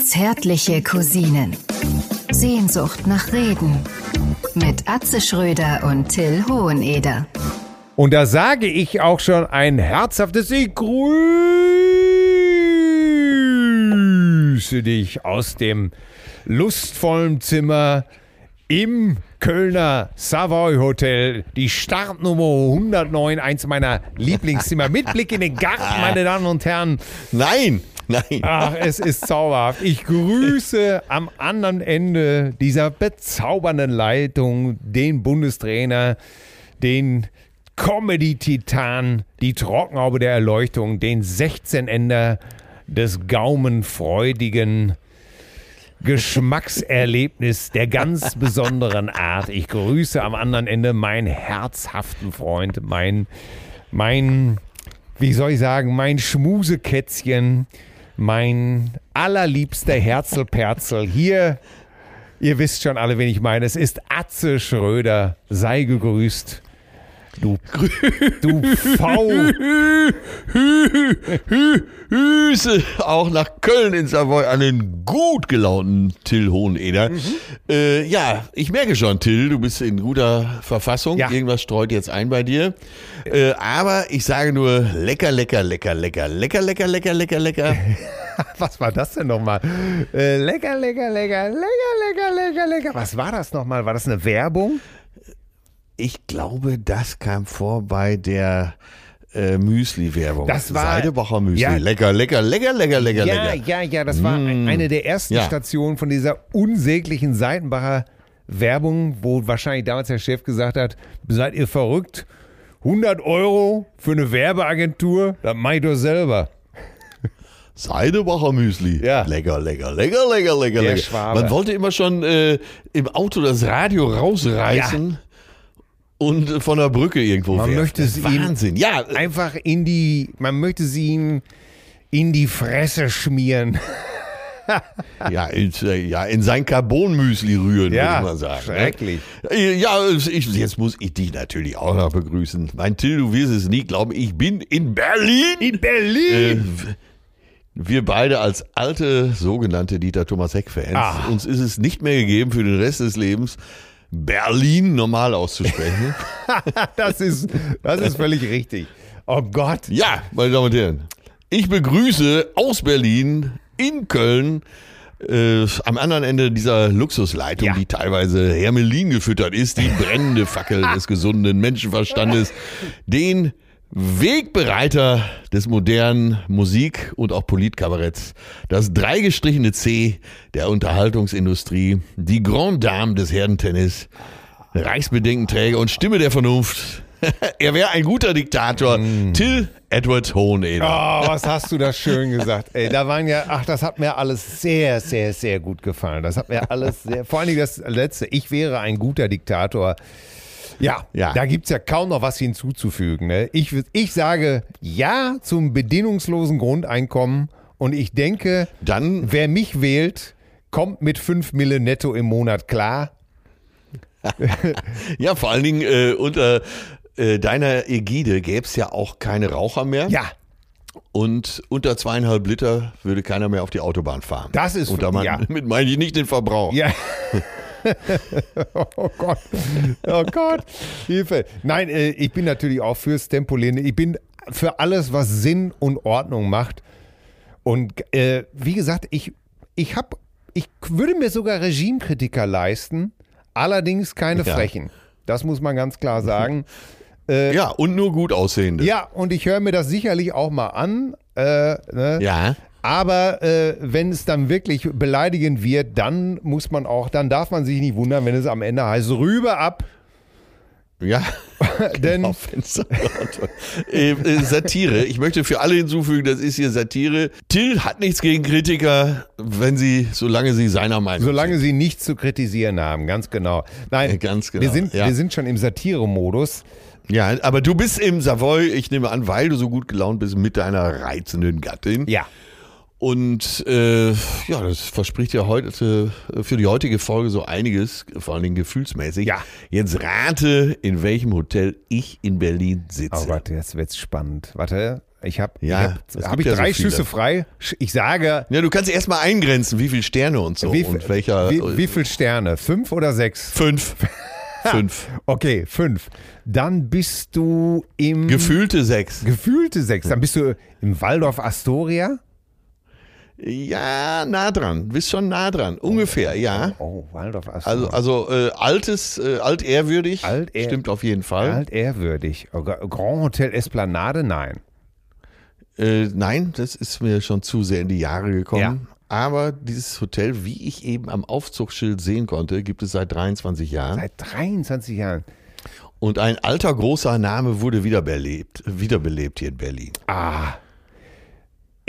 Zärtliche Cousinen. Sehnsucht nach Reden. Mit Atze Schröder und Till Hoheneder. Und da sage ich auch schon ein herzhaftes Ich grüße dich aus dem lustvollen Zimmer im Kölner Savoy Hotel, die Startnummer 109, eins meiner Lieblingszimmer, mit Blick in den Garten, meine Damen und Herren. Nein, nein. Ach, es ist zauberhaft. Ich grüße am anderen Ende dieser bezaubernden Leitung den Bundestrainer, den Comedy-Titan, die Trockenhaube der Erleuchtung, den 16-Ender des gaumenfreudigen Geschmackserlebnis der ganz besonderen Art. Ich grüße am anderen Ende meinen herzhaften Freund, mein, mein, wie soll ich sagen, mein Schmusekätzchen, mein allerliebster Herzelperzel. Hier, ihr wisst schon alle, wen ich meine. Es ist Atze Schröder. Sei gegrüßt. Du, du V. Grüße auch nach Köln in Savoy an den gut gelaunten Till Hoheneder. Mhm. Äh, ja, ich merke schon, Till, du bist in guter Verfassung. Ja. Irgendwas streut jetzt ein bei dir. Äh, aber ich sage nur lecker, lecker, lecker, lecker, lecker, lecker, lecker, lecker, lecker. Was war das denn nochmal? Äh, lecker, lecker, lecker, lecker, lecker, lecker, lecker. Was war das nochmal? War das eine Werbung? Ich glaube, das kam vor bei der äh, Müsli-Werbung. Das war- Seidebacher Müsli. Ja. Lecker, lecker, lecker, lecker, lecker, Ja, lecker. ja, ja, das war Mm. eine der ersten Ja. Stationen von dieser unsäglichen Seitenbacher Werbung, wo wahrscheinlich damals der Chef gesagt hat, seid ihr verrückt? 100 Euro für eine Werbeagentur? Das mach ich doch selber. Seidebacher Müsli. Ja. Lecker, lecker, lecker, lecker, lecker, Der lecker. Schwabe. Man wollte immer schon äh, im Auto das Radio rausreißen und von der Brücke irgendwo Man möchte ihm- Wahnsinn. Ja, Einfach in die, man möchte sie ihm in die Fresse schmieren. ja, in, ja, in sein Carbon-Müsli rühren, würde ich mal sagen. schrecklich. Ne? Ja, ich, jetzt muss ich dich natürlich auch noch begrüßen. Mein Till, du wirst es nie glauben, ich bin in Berlin. In Berlin! Äh, wir beide als alte sogenannte Dieter Thomas Heck-Fans, Ah. uns ist es nicht mehr gegeben, für den Rest des Lebens Berlin normal auszusprechen. Das ist, das ist völlig richtig. Oh Gott. ja, meine Damen und Herren, ich begrüße aus Berlin in Köln äh, am anderen Ende dieser Luxusleitung, Ja. die teilweise Hermelin gefüttert ist, die brennende Fackel des gesunden Menschenverstandes, den Wegbereiter des modernen Musik- und auch Politkabaretts, das dreigestrichene C der Unterhaltungsindustrie, die Grande Dame des Herdentennis, Reichsbedenkenträger und Stimme der Vernunft. er wäre ein guter Diktator. Till Edward Hoheneder. Oh, was hast du das schön gesagt. Ey, da waren ja, ach, das hat mir alles sehr, sehr, sehr gut gefallen. Das hat mir alles sehr, vor allen Dingen das letzte, ich wäre ein guter Diktator. Ja, Ja. da gibt es ja kaum noch was hinzuzufügen. Ne? Ich, ich sage ja zum bedingungslosen Grundeinkommen und ich denke, Dann, wer mich wählt, kommt mit 5 Mille netto im Monat klar. ja, vor allen Dingen äh, unter äh, deiner Ägide gäbe es ja auch keine Raucher mehr. Ja, Und unter zweieinhalb Liter würde keiner mehr auf die Autobahn fahren. Das ist- Und damit ja. meine ich nicht den Verbrauch. Ja. oh Gott. Oh Gott. Hilfe. Nein, äh, ich bin natürlich auch fürs Tempolimit. Ich bin für alles, was Sinn und Ordnung macht. Und äh, wie gesagt, ich, ich habe, ich würde mir sogar Regimekritiker leisten, allerdings keine Ja. Frechen. Das muss man ganz klar sagen. Äh, Ja, und nur gut aussehende. ja, und ich höre mir das sicherlich auch mal an. Äh, ne? Ja. Aber äh, wenn es dann wirklich beleidigend wird, dann muss man auch, dann darf man sich nicht wundern, wenn es am Ende heißt, rüber ab. Ja. Denn Auf Fenster. äh, äh, Satire. Ich möchte für alle hinzufügen, das ist hier Satire. Till hat nichts gegen Kritiker, wenn sie, solange sie seiner Meinung solange sind. sie nichts zu kritisieren haben, ganz genau. Nein, Äh, ganz genau, Wir sind, ja. wir sind schon im Satire-Modus. Ja, aber du bist im Savoy, ich nehme an, weil du so gut gelaunt bist mit deiner reizenden Gattin. Ja. Und äh, ja, das verspricht ja heute äh, für die heutige Folge so einiges, vor allen Dingen gefühlsmäßig. Ja. Jetzt rate, in welchem Hotel ich in Berlin Oh sitze. Gott, jetzt wird's spannend. Warte. Ich habe Ja, es hab, ich ja so drei viele. Schüsse frei. Ich sage, Ja, du kannst erstmal eingrenzen, wie viele Sterne und so. wie, und welcher. wie, wie viel Sterne? Fünf oder sechs? Fünf. Fünf. Okay, fünf. Dann bist du im Gefühlte sechs. gefühlte sechs. Dann bist du im Waldorf Astoria. Ja, nah dran. Bist schon nah dran. Ungefähr, ja. Oh, Waldorf Astoria. Also, also äh, altes, äh, altehrwürdig. Altehr- Stimmt auf jeden Fall. Altehrwürdig. Oh, Gra- Grand Hotel Esplanade? Nein. Äh, nein, das ist mir schon zu sehr in die Jahre gekommen. Ja. Aber dieses Hotel, wie ich eben am Aufzugsschild sehen konnte, gibt es seit 23 Jahren. Seit 23 Jahren. Und ein alter großer Name wurde wiederbelebt, wiederbelebt hier in Berlin. Ah.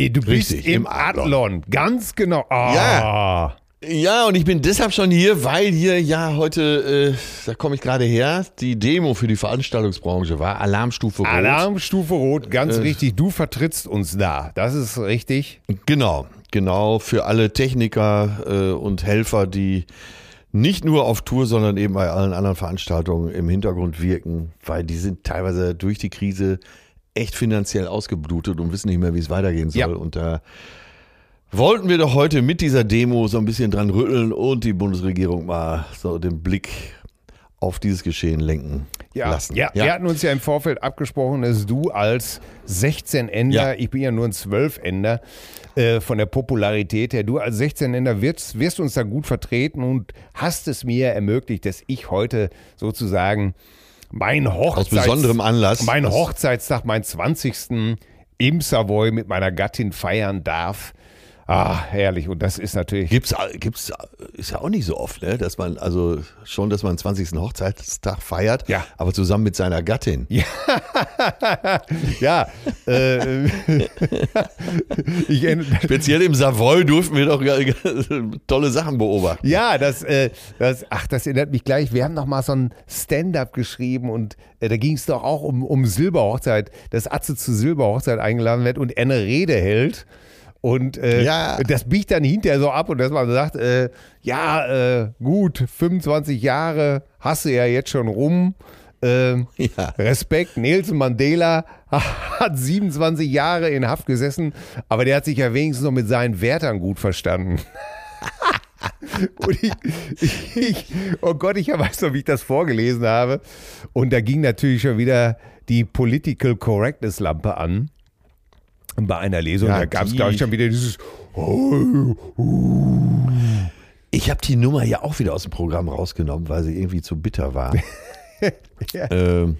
Du bist Richtig, im im Adlon. Adlon. Ganz genau. Ah. Ja. Ja, und ich bin deshalb schon hier, weil hier ja heute, äh, da komme ich gerade her, die Demo für die Veranstaltungsbranche war, Alarmstufe Rot. Alarmstufe Rot, ganz Äh. richtig. Du vertrittst uns da. Das ist richtig. Genau, genau, für alle Techniker äh, und Helfer, die nicht nur auf Tour, sondern eben bei allen anderen Veranstaltungen im Hintergrund wirken, weil die sind teilweise durch die Krise echt finanziell ausgeblutet und wissen nicht mehr, wie es weitergehen soll. Ja. Und da wollten wir doch heute mit dieser Demo so ein bisschen dran rütteln und die Bundesregierung mal so den Blick auf dieses Geschehen lenken Ja, lassen. ja, wir hatten uns ja im Vorfeld abgesprochen, dass du als 16-Ender, Ja. ich bin ja nur ein 12-Ender, äh, von der Popularität her, du als 16-Ender wirst, wirst uns da gut vertreten und hast es mir ermöglicht, dass ich heute sozusagen mein Hochzeits besonderem Anlass. mein Hochzeitstag, mein 20. im Savoy mit meiner Gattin feiern darf. Ah, herrlich. Und das ist natürlich. Gibt's, gibt's, ist ja auch nicht so oft, ne? dass man, also schon, dass man den 20. Hochzeitstag feiert, Ja. aber zusammen mit seiner Gattin. Ja, äh, ich, Speziell im Savoy durften wir doch tolle Sachen beobachten. Ja, das, äh, das, ach, das erinnert mich gleich. Wir haben noch mal so ein Stand-up geschrieben und äh, da ging es doch auch um, um Silberhochzeit, dass Atze zu Silberhochzeit eingeladen wird und eine Rede hält. Und äh, Ja. das biegt dann hinterher so ab und dass man sagt, äh, ja, äh, gut, 25 Jahre hast du ja jetzt schon rum. Ähm, Ja. Respekt, Nelson Mandela hat 27 Jahre in Haft gesessen, aber der hat sich ja wenigstens noch mit seinen Wärtern gut verstanden. Und ich, ich, ich, oh Gott, ich weiß noch, wie ich das vorgelesen habe. Und da ging natürlich schon wieder die Political Correctness Lampe an. Bei einer Lesung, Ja, da gab es, glaube ich, schon wieder dieses. Ich habe die Nummer ja auch wieder aus dem Programm rausgenommen, weil sie irgendwie zu bitter war. Ja. ähm,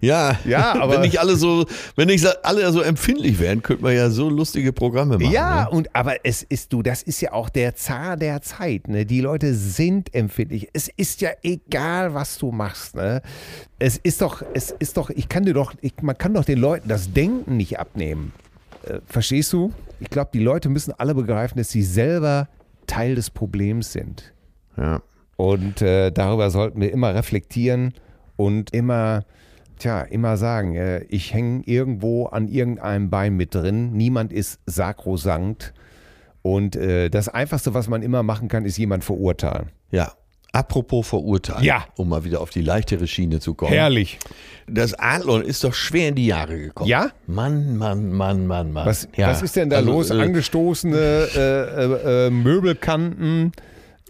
ja, Ja, aber- wenn nicht alle so, wenn nicht alle so empfindlich wären, könnte man ja so lustige Programme machen. Ja, ne? und aber es ist du, das ist ja auch der Zar der Zeit. Ne? Die Leute sind empfindlich. Es ist ja egal, was du machst. Ne? Es ist doch, es ist doch, ich kann dir doch, ich, man kann doch den Leuten das Denken nicht abnehmen. Äh, verstehst du? Ich glaube, die Leute müssen alle begreifen, dass sie selber Teil des Problems sind. ja. Und äh, darüber sollten wir immer reflektieren und immer, tja, immer sagen, äh, ich hänge irgendwo an irgendeinem Bein mit drin. Niemand ist sakrosankt. Und äh, das Einfachste, was man immer machen kann, ist jemand verurteilen. Ja. Apropos verurteilen, Ja. um mal wieder auf die leichtere Schiene zu kommen. Herrlich. Das Adlon ist doch schwer in die Jahre gekommen. Ja? Mann, Mann, Mann, Mann, Mann. Was, ja. was ist denn da Also, los? äh, Angestoßene äh, äh, äh, Möbelkanten,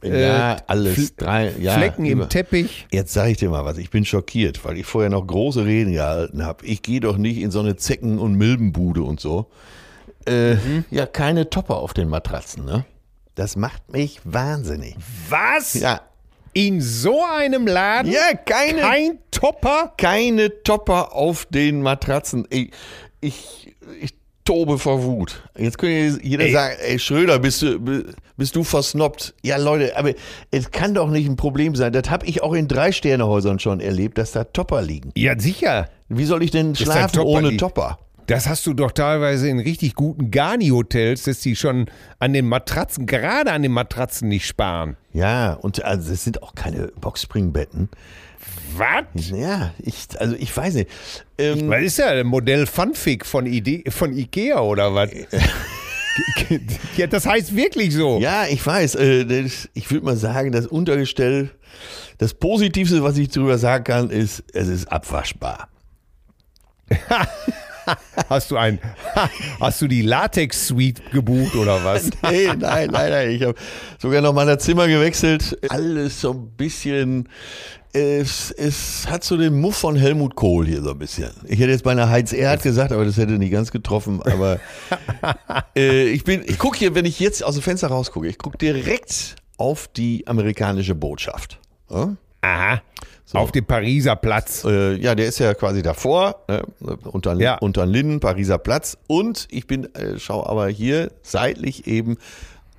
ja, äh, alles. Drei, ja, Flecken im Teppich. Jetzt sage ich dir mal was, ich bin schockiert, weil ich vorher noch große Reden gehalten habe. Ich gehe doch nicht in so eine Zecken- und Milbenbude und so. Äh, Mhm. Ja, keine Topper auf den Matratzen, ne? Das macht mich wahnsinnig. Was? Ja, In so einem Laden? ja keine, Kein Topper? keine Topper auf den Matratzen. Ey, ich, ich tobe vor Wut. Jetzt könnte jeder Ey. sagen, ey Schröder, bist du, bi- bist du versnoppt? Ja, Leute, aber es kann doch nicht ein Problem sein. Das habe ich auch in Drei-Sterne-Häusern schon erlebt, dass da Topper liegen. Ja, sicher. Wie soll ich denn schlafen Topper ohne Topper? Das hast du doch teilweise in richtig guten Garni-Hotels, dass die schon an den Matratzen, gerade an den Matratzen nicht sparen. Ja, und also es sind auch keine Boxspringbetten. Was? Ja, ich, also ich weiß nicht. Ähm, Was ist ja ein Modell Funfig von, Ide von Ikea oder was? ja, das heißt wirklich so. ja, ich weiß. Äh, ich würde mal sagen, das Untergestell, das Positivste, was ich darüber sagen kann, ist, es ist abwaschbar. Hast du ein, hast du die Latex-Suite gebucht oder was? Nee, nein, nein, nein. Ich habe sogar noch mal das Zimmer gewechselt. Alles so ein bisschen. Es, es hat so den Muff von Helmut Kohl hier so ein bisschen. Ich hätte jetzt beinahe Heinz Erhardt gesagt, aber das hätte nicht ganz getroffen. Aber äh, ich bin, ich gucke hier, wenn ich jetzt aus dem Fenster rausgucke, ich gucke direkt auf die amerikanische Botschaft. Ja? Aha. Auf dem Pariser Platz. Äh, ja, der ist ja quasi davor, ne, unter, Ja. unter den Linden, Pariser Platz. Und ich bin, äh, schau aber hier seitlich eben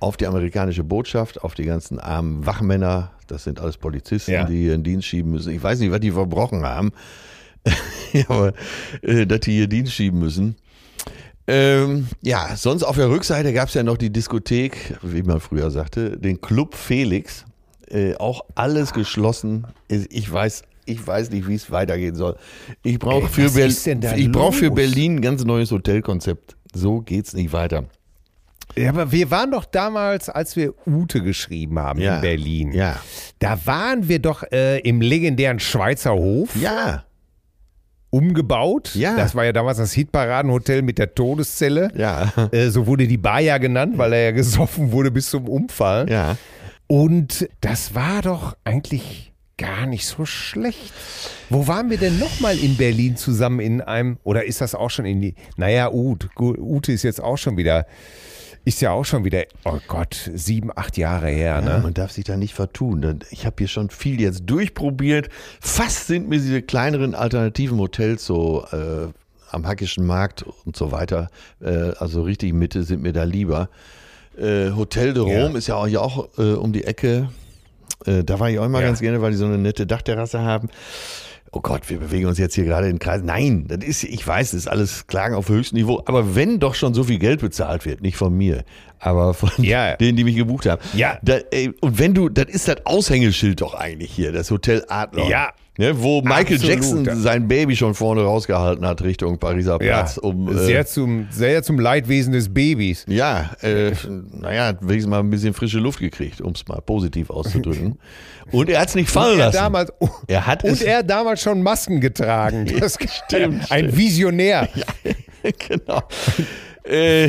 auf die amerikanische Botschaft, auf die ganzen armen Wachmänner. Das sind alles Polizisten, Ja. die hier in Dienst schieben müssen. Ich weiß nicht, was die verbrochen haben, aber äh, dass die hier Dienst schieben müssen. Ähm, ja, sonst auf der Rückseite gab es ja noch die Diskothek, wie man früher sagte, den Club Felix. Äh, auch alles geschlossen. Ich weiß, ich weiß nicht, wie es weitergehen soll. Ich brauche für, Ber ich brauch für? Berlin ein ganz neues Hotelkonzept. So geht's nicht weiter. Ja, aber wir waren doch damals, als wir Ute geschrieben haben Ja. in Berlin. Ja. Da waren wir doch äh, im legendären Schweizer Hof Ja. umgebaut. Ja. Das war ja damals das Hitparadenhotel mit der Todeszelle. Ja. Äh, so wurde die Bar ja genannt, weil er ja gesoffen wurde bis zum Umfallen. Ja. Und das war doch eigentlich gar nicht so schlecht. Wo waren wir denn nochmal in Berlin zusammen in einem, oder ist das auch schon in die, naja, Ute, Ute ist jetzt auch schon wieder, ist ja auch schon wieder, oh Gott, sieben, acht Jahre her, Ja, ne? man darf sich da nicht vertun. Ich habe hier schon viel jetzt durchprobiert. Fast sind mir diese kleineren alternativen Hotels so äh, am Hackischen Markt und so weiter, äh, also richtig Mitte, sind mir da lieber. Äh, Hotel de Ja. Rome ist ja auch hier auch äh, um die Ecke. Äh, da war ich auch immer Ja. ganz gerne, weil die so eine nette Dachterrasse haben. Oh Gott, wir bewegen uns jetzt hier gerade in Kreis. Nein, das ist, ich weiß, das ist alles Klagen auf höchstem Niveau. Aber wenn doch schon so viel Geld bezahlt wird, nicht von mir, aber von Ja. denen, die mich gebucht haben. Ja. Da, ey, und wenn du, das ist das Aushängeschild doch eigentlich hier, das Hotel Adler. Ja. Ne, wo Michael Absolut. Jackson sein Baby schon vorne rausgehalten hat Richtung Pariser Ja, Platz. um, äh, sehr, zum, sehr zum Leidwesen des Babys. ja, äh, naja, hat wenigstens mal ein bisschen frische Luft gekriegt, um es mal positiv auszudrücken. Und er hat es nicht fallen Er lassen. damals, Er hat und es- er hat damals schon Masken getragen. Das Stimmt, Ein Visionär. genau. äh,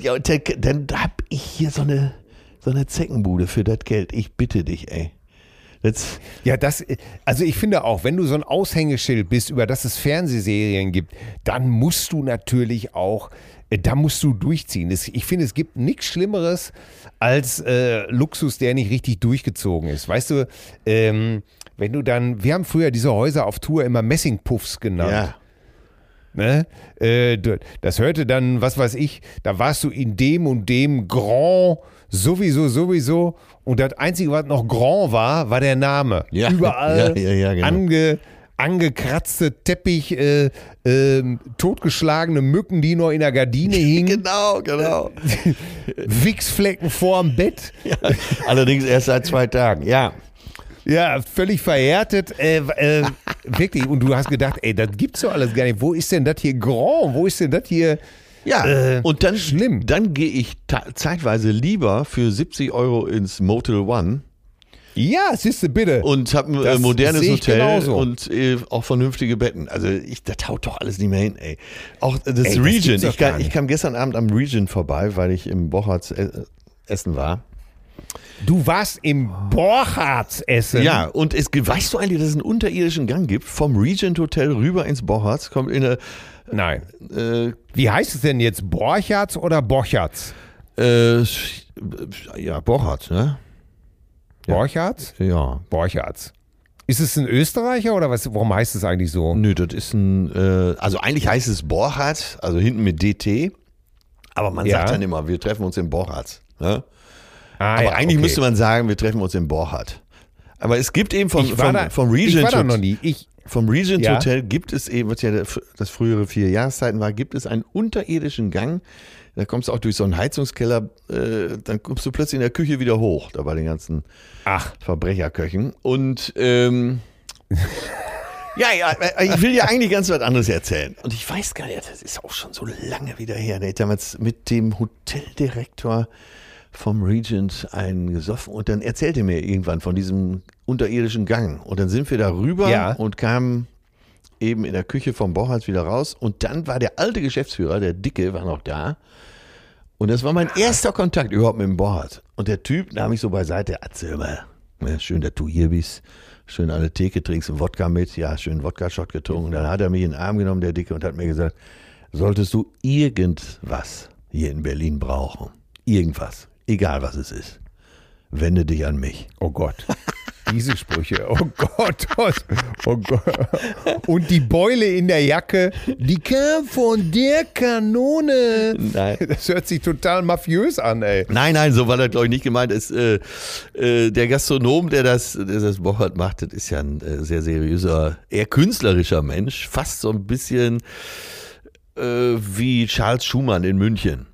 ja, dann, dann hab ich hier so eine, so eine Zeckenbude für das Geld. Ich bitte dich, ey. Das, Ja, das, also ich finde auch, wenn du so ein Aushängeschild bist, über das es Fernsehserien gibt, dann musst du natürlich auch, äh, da musst du durchziehen. Ich finde, es gibt nichts Schlimmeres als äh, Luxus, der nicht richtig durchgezogen ist. Weißt du, ähm, wenn du dann, wir haben früher diese Häuser auf Tour immer Messingpuffs genannt. ja. Ne? Äh, das hörte dann, was weiß ich, da warst du in dem und dem Grand, sowieso, sowieso. Und das Einzige, was noch Grand war, war der Name. Ja. Überall Ja, ja, genau. ange, angekratzte Teppich, äh, ähm, totgeschlagene Mücken, die noch in der Gardine hingen, Genau, genau. Wichsflecken vorm Bett. Allerdings erst seit zwei Tagen. Ja. Ja, völlig verhärtet. Äh, äh, wirklich. Und du hast gedacht, ey, das gibt's doch alles gar nicht. Wo ist denn das hier Grand? Wo ist denn das hier? Ja, Äh, und dann, schlimm. dann gehe ich zeitweise lieber für 70 Euro ins Motel One Ja, siehste bitte. und habe ein äh, Das modernes Hotel genauso. und äh, auch vernünftige Betten. Also ich, das haut doch alles nicht mehr hin, ey. Auch das das Region. doch Ich, nicht. ich kam gestern Abend am Region vorbei, weil ich im Bochart äh, essen war. Du warst im Borchards essen. Ja, und es, weißt du eigentlich, dass es einen unterirdischen Gang gibt? Vom Regent Hotel rüber ins Bochart, kommt in eine, Nein. äh, Wie heißt es denn jetzt? Borchards oder Borchards? äh, ja, Bochart, ne? Borchards? Ja. Borchards. Ist es ein Österreicher oder was? Warum heißt es eigentlich so? Nö, das ist ein, äh, also eigentlich heißt es Borchardt, also hinten mit DT. Aber man Ja. sagt dann immer, wir treffen uns in Borchardt. Ne? Ah, Aber ja, eigentlich okay. müsste man sagen, wir treffen uns in Borchardt. Aber es gibt eben war vom, da, vom ich war da noch nie. Ich, vom Regent Ja. Hotel gibt es eben, was ja das frühere vier Jahreszeiten war, gibt es einen unterirdischen Gang. Da kommst du auch durch so einen Heizungskeller, äh, dann kommst du plötzlich in der Küche wieder hoch, da bei den ganzen ach, Verbrecherköchen. Und ähm, ja, ja, äh, ich will ja eigentlich ganz was anderes erzählen. Und ich weiß gar nicht, das ist auch schon so lange wieder her. Da damals mit dem Hoteldirektor vom Regent einen gesoffen und dann erzählte er mir irgendwann von diesem unterirdischen Gang. Und dann sind wir da rüber Ja. und kamen eben in der Küche vom Borchardt wieder raus und dann war der alte Geschäftsführer, der Dicke, war noch da. Und das war mein erster Kontakt überhaupt mit dem Borchardt. Und der Typ nahm mich so beiseite, erzähl mal, ja, schön, dass du hier bist. Schön an der Theke trinkst einen Wodka mit. Ja, schön Wodka-Shot getrunken. Dann hat er mich in den Arm genommen, der Dicke, und hat mir gesagt, solltest du irgendwas hier in Berlin brauchen, irgendwas, egal was es ist, wende dich an mich. Oh Gott. Diese Sprüche. Oh Gott. Oh Gott. Und die Beule in der Jacke, die kam von der Kanone. Nein. Das hört sich total mafiös an, ey. Nein, nein, so war das, glaube ich, nicht gemeint. Es, äh, äh, der Gastronom, der das, der das Bochert macht, das ist ja ein äh, sehr seriöser, eher künstlerischer Mensch. Fast so ein bisschen äh, wie Charles Schumann in München.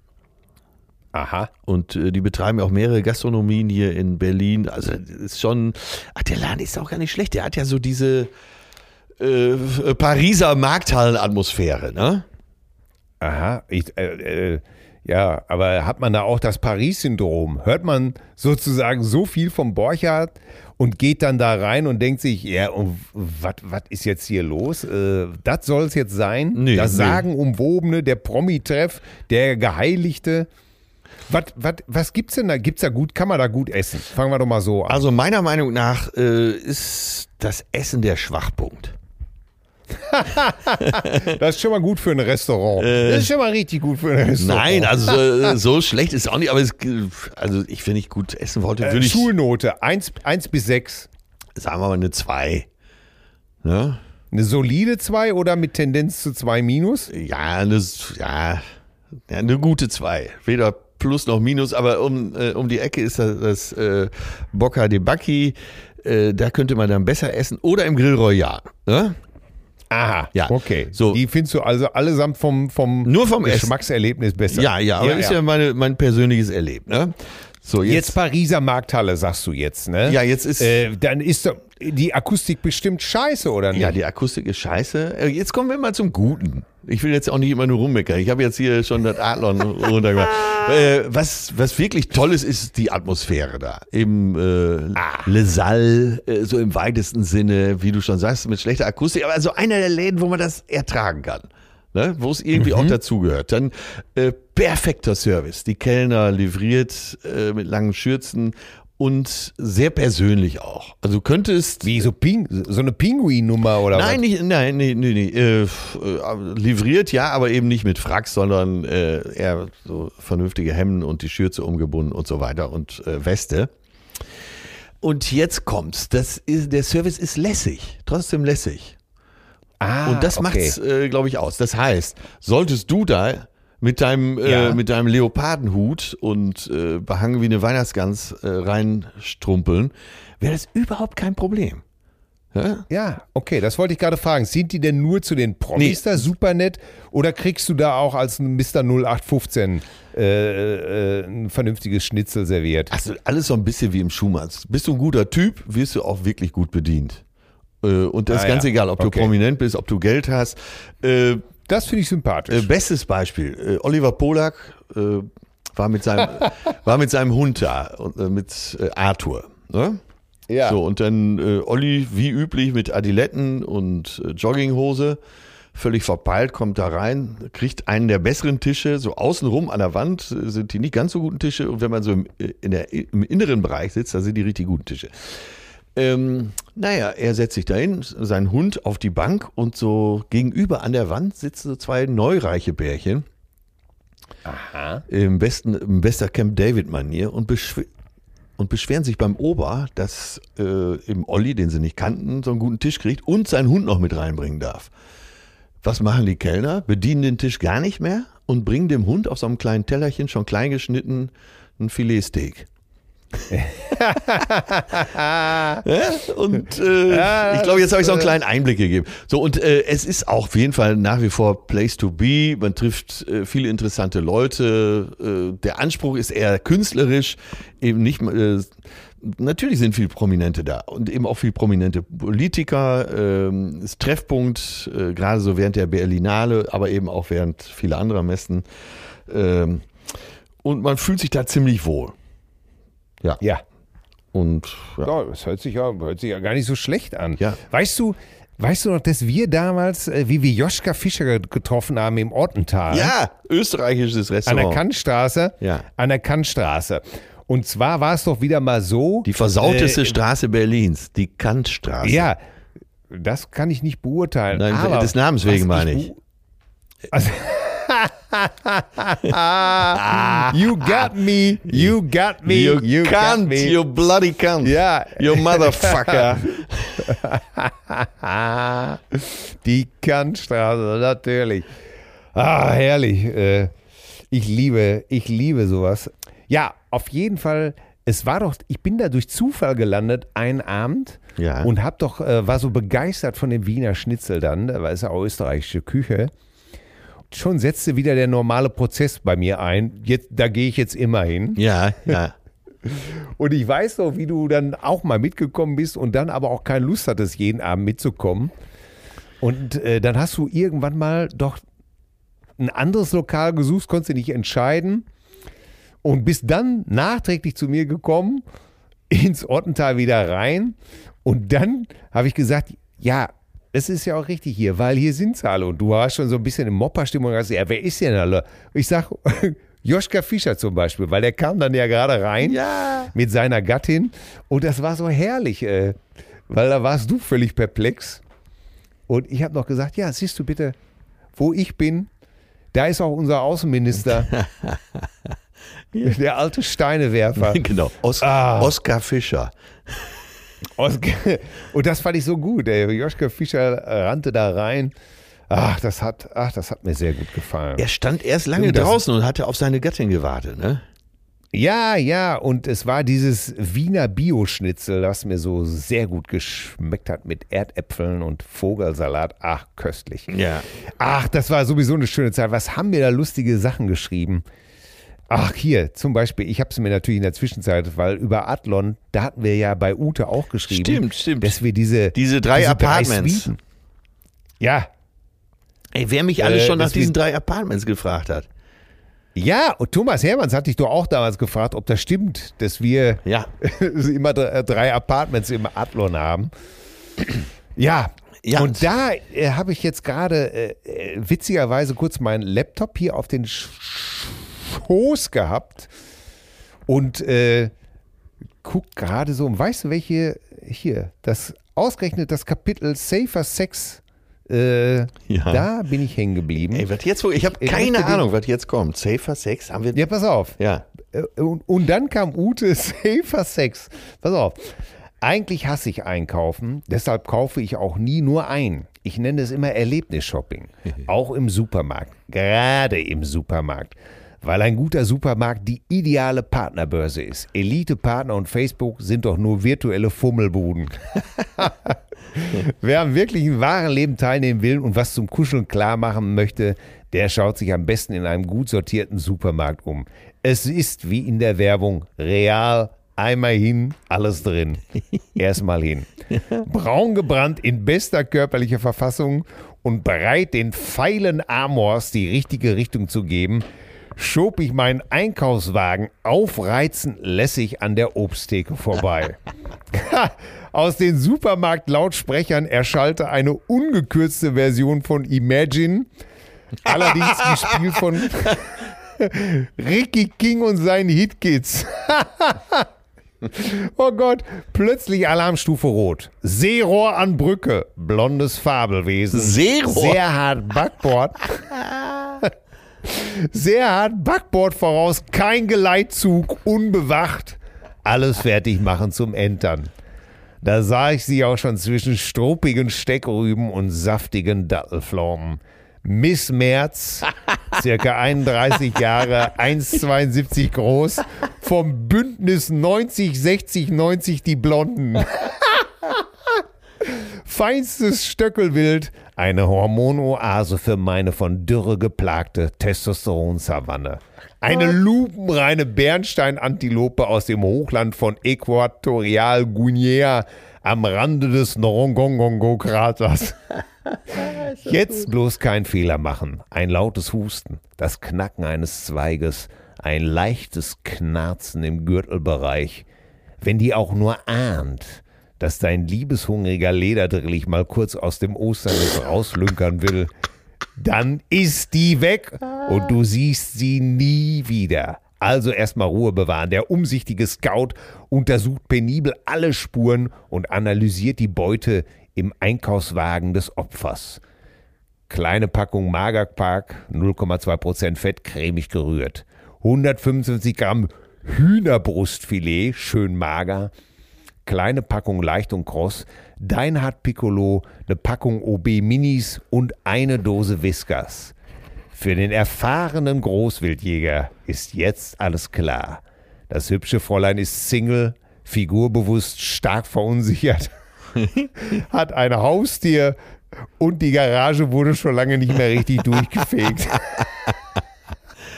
Aha. Und äh, die betreiben ja auch mehrere Gastronomien hier in Berlin. Also ist schon, ach, der Laden ist auch gar nicht schlecht. Der hat ja so diese äh, Pariser Markthallenatmosphäre, ne? Aha. Ich, äh, äh, ja, aber hat man da auch das Paris-Syndrom? Hört man sozusagen so viel vom Borchardt und geht dann da rein und denkt sich, ja, was ist jetzt hier los? Äh, das soll es jetzt sein? Nee, das nee. Sagenumwobene, der Promi-Treff, der Geheiligte. Was, was, was gibt's denn da? Gibt's da gut? Kann man da gut essen? Fangen wir doch mal so an. Also meiner Meinung nach äh, ist das Essen der Schwachpunkt. Das ist schon mal gut für ein Restaurant. das ist schon mal richtig gut für ein Restaurant. Nein, also so, so schlecht ist es auch nicht, aber es, also ich, wenn ich gut essen wollte, äh, würde ich, Schulnote 1, 1 bis 6. sagen wir mal eine 2. Ne? Eine solide 2 oder mit Tendenz zu 2 minus? Ja, eine, ja, ja, eine gute 2. Weder Plus noch Minus, aber um, äh, um die Ecke ist das, das äh, Bocca de Bacchi. Äh, da könnte man dann besser essen. Oder im Grill Royal. Ne? Aha, Ja, okay. so. Die findest du also allesamt vom, vom Nur vom. Geschmackserlebnis besser. Ja, ja, aber ist ja, meine, mein persönliches Erleben. Ne? So, Jetzt jetzt, Pariser Markthalle, sagst du jetzt, ne? Ja, jetzt ist- Äh, dann ist doch die Akustik bestimmt scheiße, oder nicht? Ja, die Akustik ist scheiße. Äh, Jetzt kommen wir mal zum Guten. Ich will jetzt auch nicht immer nur rummeckern. Ich habe jetzt hier schon das Adlon runtergemacht. Äh, was, was wirklich toll ist, ist die Atmosphäre da. Im äh, Le Salle, äh, so im weitesten Sinne, wie du schon sagst, mit schlechter Akustik. Aber so einer der Läden, wo man das ertragen kann. Ne? Wo es irgendwie auch dazugehört. Dann äh, perfekter Service. Die Kellner livriert äh, mit langen Schürzen und sehr persönlich auch. Also du könntest Wie so, Ping, so eine Pinguin-Nummer oder Nein, was? nicht, nein, nee, nee, nee. Äh, äh, livriert ja, aber eben nicht mit Fracks, sondern äh, eher so vernünftige Hemden und die Schürze umgebunden und so weiter und äh, Weste. Und jetzt kommt's. Das ist, der Service ist lässig, trotzdem lässig. Ah, Und das okay. macht's, äh, glaube ich, aus. Das heißt, solltest du da mit deinem, Ja. äh, mit deinem Leopardenhut und äh, behangen wie eine Weihnachtsgans äh, reinstrumpeln, wäre das überhaupt kein Problem. Ja? Ja, okay, das wollte ich gerade fragen. Sind die denn nur zu den Promis Nee. da super nett oder kriegst du da auch als Mr. 0815 äh, äh, ein vernünftiges Schnitzel serviert? Also alles so ein bisschen wie im Schumanns. Bist du ein guter Typ, wirst du auch wirklich gut bedient. Äh, Und das Ah, ist ganz ja. egal, ob du Okay. prominent bist, ob du Geld hast. Äh, Das finde ich äh, sympathisch. bestes Beispiel, äh, Oliver Polak äh, war, mit seinem, war mit seinem Hund da, und, äh, mit äh, Arthur. Ne? ja. So, und dann äh, Olli, wie üblich, mit Adiletten und äh, Jogginghose, völlig verpeilt, kommt da rein, kriegt einen der besseren Tische, so außenrum an der Wand äh, sind die nicht ganz so guten Tische und wenn man so im, äh, in der, im inneren Bereich sitzt, da sind die richtig guten Tische. Ähm, naja, er setzt sich dahin, sein Hund auf die Bank und so gegenüber an der Wand sitzen so zwei neureiche Bärchen Aha. im besten, im bester Camp David-Manier und, beschw und beschweren sich beim Ober, dass äh, im Olli, den sie nicht kannten, so einen guten Tisch kriegt und seinen Hund noch mit reinbringen darf. Was machen die Kellner? Bedienen den Tisch gar nicht mehr und bringen dem Hund auf so einem kleinen Tellerchen schon klein geschnitten ein Filetsteak. Ja, und äh, Ja, ich glaube, jetzt habe ich so einen äh, kleinen Einblick gegeben. So, und äh, es ist auch auf jeden Fall nach wie vor Place to be. Man trifft äh, viele interessante Leute. Äh, der Anspruch ist eher künstlerisch, eben nicht. Äh, natürlich sind viele Prominente da und eben auch viele prominente Politiker. Ähm, ist Treffpunkt, äh, gerade so während der Berlinale, aber eben auch während vieler anderer Messen. Ähm, und man fühlt sich da ziemlich wohl. Ja. Ja. Und ja. Ja, das hört sich ja, hört sich ja gar nicht so schlecht an. Ja. Weißt du, Weißt du noch, dass wir damals, äh, wie wir Joschka Fischer getroffen haben im Ottental? Ja, österreichisches An Restaurant. der Kantstraße? Ja. An der Kantstraße. Und zwar war es doch wieder mal so. die versauteste äh, Straße Berlins, die Kantstraße. Ja, das kann ich nicht beurteilen. Nein, aber des Namens wegen meine ich. Also, you got me, you got me, You, you, cunt, me. you bloody cunt. ja, You motherfucker. die Kantstraße, natürlich. Ah, herrlich. Äh, Ich liebe, ich liebe sowas. Ja, auf jeden Fall. Es war doch, ich bin da durch Zufall gelandet einen Abend Ja. und hab doch, äh, war so begeistert von dem Wiener Schnitzel dann, da war es ja österreichische Küche. Schon setzte wieder der normale Prozess bei mir ein. Jetzt, da gehe ich jetzt immer hin. ja, ja. Und ich weiß noch, wie du dann auch mal mitgekommen bist und dann aber auch keine Lust hattest, jeden Abend mitzukommen. Und äh, dann hast du irgendwann mal doch ein anderes Lokal gesucht, konntest du nicht entscheiden und bist dann nachträglich zu mir gekommen, ins Ottental wieder rein. Und dann habe ich gesagt, ja, es ist ja auch richtig hier, weil hier sind sie alle. Und du warst schon so ein bisschen in Mopperstimmung hast gesagt, ja, wer ist denn alle? Ich sag, Joschka Fischer zum Beispiel, weil der kam dann ja gerade rein Ja. mit seiner Gattin. Und das war so herrlich, äh, weil da warst du völlig perplex. Und ich habe noch gesagt, ja, siehst du bitte, wo ich bin, da ist auch unser Außenminister, der alte Steinewerfer. Genau. Os Ah. Oskar Fischer. Und das fand ich so gut. Der Joschka Fischer rannte da rein. Ach, das hat, ach, das hat mir sehr gut gefallen. Er stand erst lange das- draußen und hatte auf seine Gattin gewartet, ne? Ja, ja, und es war dieses Wiener Bioschnitzel, das mir so sehr gut geschmeckt hat mit Erdäpfeln und Vogelsalat. Ach, köstlich. Ja. Ach, das war sowieso eine schöne Zeit. Was haben wir da lustige Sachen geschrieben? Ach, hier, zum Beispiel, ich habe es mir natürlich in der Zwischenzeit, weil über Adlon, da hatten wir ja bei Ute auch geschrieben. Stimmt, stimmt. Dass wir diese, Diese drei Apartments. Suiten- ja, Ey, wer mich alles Äh, schon nach diesen drei Apartments gefragt hat. ja, und Thomas Hermanns hatte ich doch auch damals gefragt, ob das stimmt, dass wir Ja. immer drei, drei Apartments im Adlon haben. Ja, Ja. und da äh, habe ich jetzt gerade äh, äh, witzigerweise kurz meinen Laptop hier auf den Sch- Schoß gehabt und äh, guck gerade so, und weißt du, welche hier, das ausgerechnet das Kapitel Safer Sex, äh, Ja. da bin ich hängen geblieben. Ey, was jetzt? Ich habe Ich keine den- Ahnung, was jetzt kommt. Safer Sex haben wir. Ja, pass auf. Ja. Äh, Und, und dann kam Ute Safer Sex. Pass auf. Eigentlich hasse ich einkaufen, deshalb kaufe ich auch nie nur ein. Ich nenne es immer Erlebnisshopping. auch im Supermarkt. Gerade im Supermarkt. Weil ein guter Supermarkt die ideale Partnerbörse ist. Elite-Partner und Facebook sind doch nur virtuelle Fummelbuden. Wer am wirklichen wahren Leben teilnehmen will und was zum Kuscheln klar machen möchte, der schaut sich am besten in einem gut sortierten Supermarkt um. Es ist wie in der Werbung real, einmal hin, alles drin. Erstmal hin. Braun gebrannt in bester körperlicher Verfassung und bereit, den feilen Amors die richtige Richtung zu geben, schob ich meinen Einkaufswagen aufreizend lässig an der Obsttheke vorbei. Aus den Supermarkt-Lautsprechern erschallte eine ungekürzte Version von Imagine, allerdings gespielt von Ricky King und seinen Hitkids. oh Gott, plötzlich Alarmstufe Rot. Seerohr an Brücke, blondes Fabelwesen. Seerohr? Sehr hart Backbord. Sehr hart Backbord voraus, kein Geleitzug, unbewacht. Alles fertig machen zum Entern. Da sah ich sie auch schon zwischen struppigen Steckrüben und saftigen Dattelpflaumen. Miss Merz, circa 31 Jahre, 1,72 groß, vom Bündnis 90, 60, 90 die Blonden. Feinstes Stöckelwild, eine Hormonoase für meine von Dürre geplagte Testosteronsavanne. Eine lupenreine Bernstein-Antilope aus dem Hochland von Äquatorial-Guinea am Rande des Norongongongo-Kraters. Jetzt bloß kein Fehler machen. Ein lautes Husten, das Knacken eines Zweiges, ein leichtes Knarzen im Gürtelbereich. Wenn die auch nur ahnt, dass dein liebeshungriger Lederdrillich mal kurz aus dem Osternest rauslünkern will, dann ist die weg und du siehst sie nie wieder. Also erstmal Ruhe bewahren. Der umsichtige Scout untersucht penibel alle Spuren und analysiert die Beute im Einkaufswagen des Opfers. Kleine Packung Magerpark, 0,2% Fett, cremig gerührt. 125 Gramm Hühnerbrustfilet, schön mager. Kleine Packung leicht und kross. Deinhard Piccolo, eine Packung OB Minis und eine Dose Whiskas. Für den erfahrenen Großwildjäger ist jetzt alles klar. Das hübsche Fräulein ist Single, figurbewusst, stark verunsichert, hat ein Haustier und die Garage wurde schon lange nicht mehr richtig durchgefegt.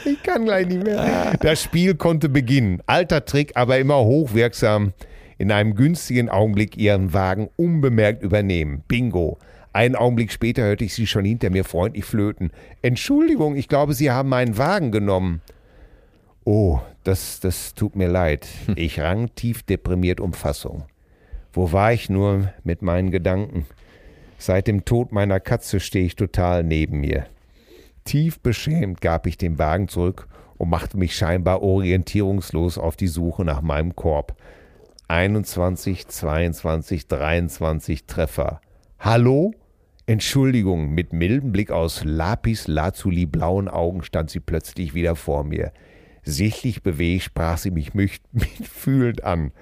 Ich kann gleich nicht mehr. Das Spiel konnte beginnen. Alter Trick, aber immer hochwirksam. In einem günstigen Augenblick ihren Wagen unbemerkt übernehmen. Bingo. Einen Augenblick später hörte ich sie schon hinter mir freundlich flöten. Entschuldigung, ich glaube, Sie haben meinen Wagen genommen. Oh, das, das tut mir leid. Ich rang tief deprimiert um Fassung. Wo war ich nur mit meinen Gedanken? Seit dem Tod meiner Katze stehe ich total neben mir. Tief beschämt gab ich den Wagen zurück und machte mich scheinbar orientierungslos auf die Suche nach meinem Korb. 21, 22, 23 Treffer. Hallo? Entschuldigung, mit mildem Blick aus Lapis Lazuli blauen Augen stand sie plötzlich wieder vor mir. Sichtlich bewegt sprach sie mich mitfühlend an.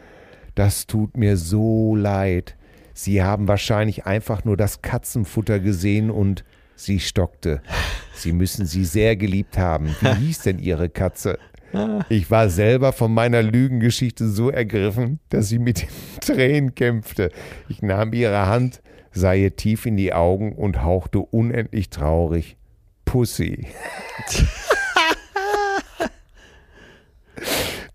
Das tut mir so leid. Sie haben wahrscheinlich einfach nur das Katzenfutter gesehen und sie stockte. Sie müssen sie sehr geliebt haben. Wie hieß denn Ihre Katze? Ich war selber von meiner Lügengeschichte so ergriffen, dass sie mit den Tränen kämpfte. Ich nahm ihre Hand, sah ihr tief in die Augen und hauchte unendlich traurig. Pussy.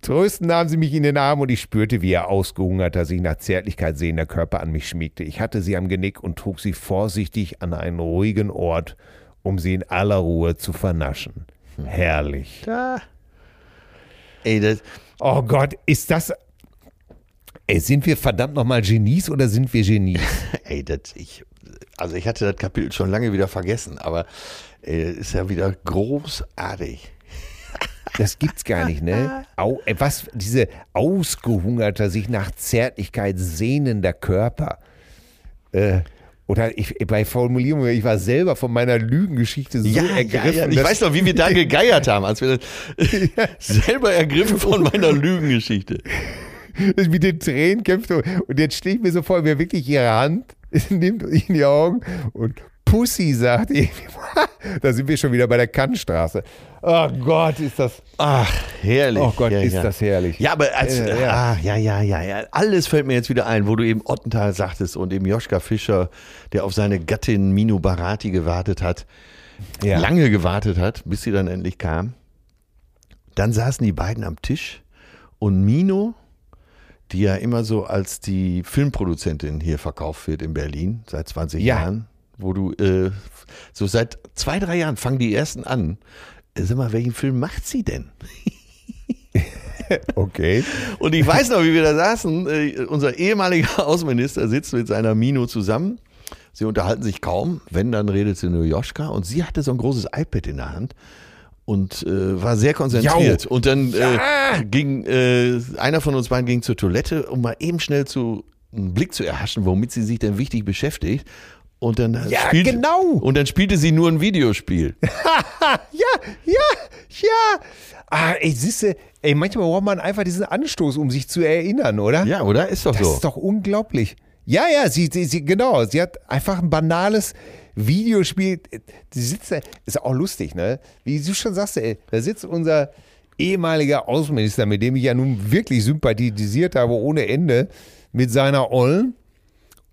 Tröstend nahm sie mich in den Arm und ich spürte, wie ihr ausgehungerter, sich nach Zärtlichkeit sehender Körper an mich schmiegte. Ich hatte sie am Genick und trug sie vorsichtig an einen ruhigen Ort, um sie in aller Ruhe zu vernaschen. Herrlich. Ja. Ey, das, Oh Gott, ist das. Ey, sind wir verdammt nochmal Genies oder sind wir Genies? ey, das, ich, also ich hatte das Kapitel schon lange wieder vergessen, aber das ist ja wieder großartig. Das gibt's gar nicht, ne? Au, ey, was, diese ausgehungerter, sich nach Zärtlichkeit sehnender Körper. Äh, oder ich, bei Formulierungen, ich war selber von meiner Lügengeschichte so ergriffen. Ich dass- weiß noch, wie wir da gegeiert haben, als wir das selber ergriffen von meiner Lügengeschichte. mit den Tränen kämpfte. Und jetzt stehe ich mir so vor, wer wirklich ihre Hand nimmt in die Augen und Pussy sagt, da sind wir schon wieder bei der Kantstraße. Oh Gott, ist das, Ach, herrlich. oh Gott, ja, ist ja. das herrlich. Ja, aber als, Äh, ja. Ah, ja, ja, ja, ja. Alles fällt mir jetzt wieder ein, wo du eben Ottenthal sagtest und eben Joschka Fischer, der auf seine Gattin Mino Barati gewartet hat, lange gewartet hat, bis sie dann endlich kam. Dann saßen die beiden am Tisch und Mino, die ja immer so als die Filmproduzentin hier verkauft wird in Berlin, seit 20 Ja. Jahren, wo du äh, so seit zwei, drei Jahren fangen die ersten an. Äh, Sag mal, welchen Film macht sie denn? Okay. Und ich weiß noch, wie wir da saßen. Äh, unser ehemaliger Außenminister sitzt mit seiner Mino zusammen. Sie unterhalten sich kaum. Wenn, dann redet sie nur Joschka. Und sie hatte so ein großes iPad in der Hand und äh, war sehr konzentriert. Jau. Und dann Ja. äh, ging äh, einer von uns beiden ging zur Toilette, um mal eben schnell zu einen Blick zu erhaschen, womit sie sich denn wichtig beschäftigt. Und dann Ja, spielte, genau. Und dann spielte sie nur ein Videospiel. Ja, ja, ja. Ah, ey, siehste, ey, manchmal braucht man einfach diesen Anstoß, um sich zu erinnern, oder? Ja, oder? Ist doch Das so. ist doch unglaublich. Ja, ja, sie, sie, sie, genau, sie hat einfach ein banales Videospiel. Sie sitzt da, ist auch lustig, ne? Wie du schon sagst, ey, da sitzt unser ehemaliger Außenminister, mit dem ich ja nun wirklich sympathisiert habe ohne Ende, mit seiner Ollen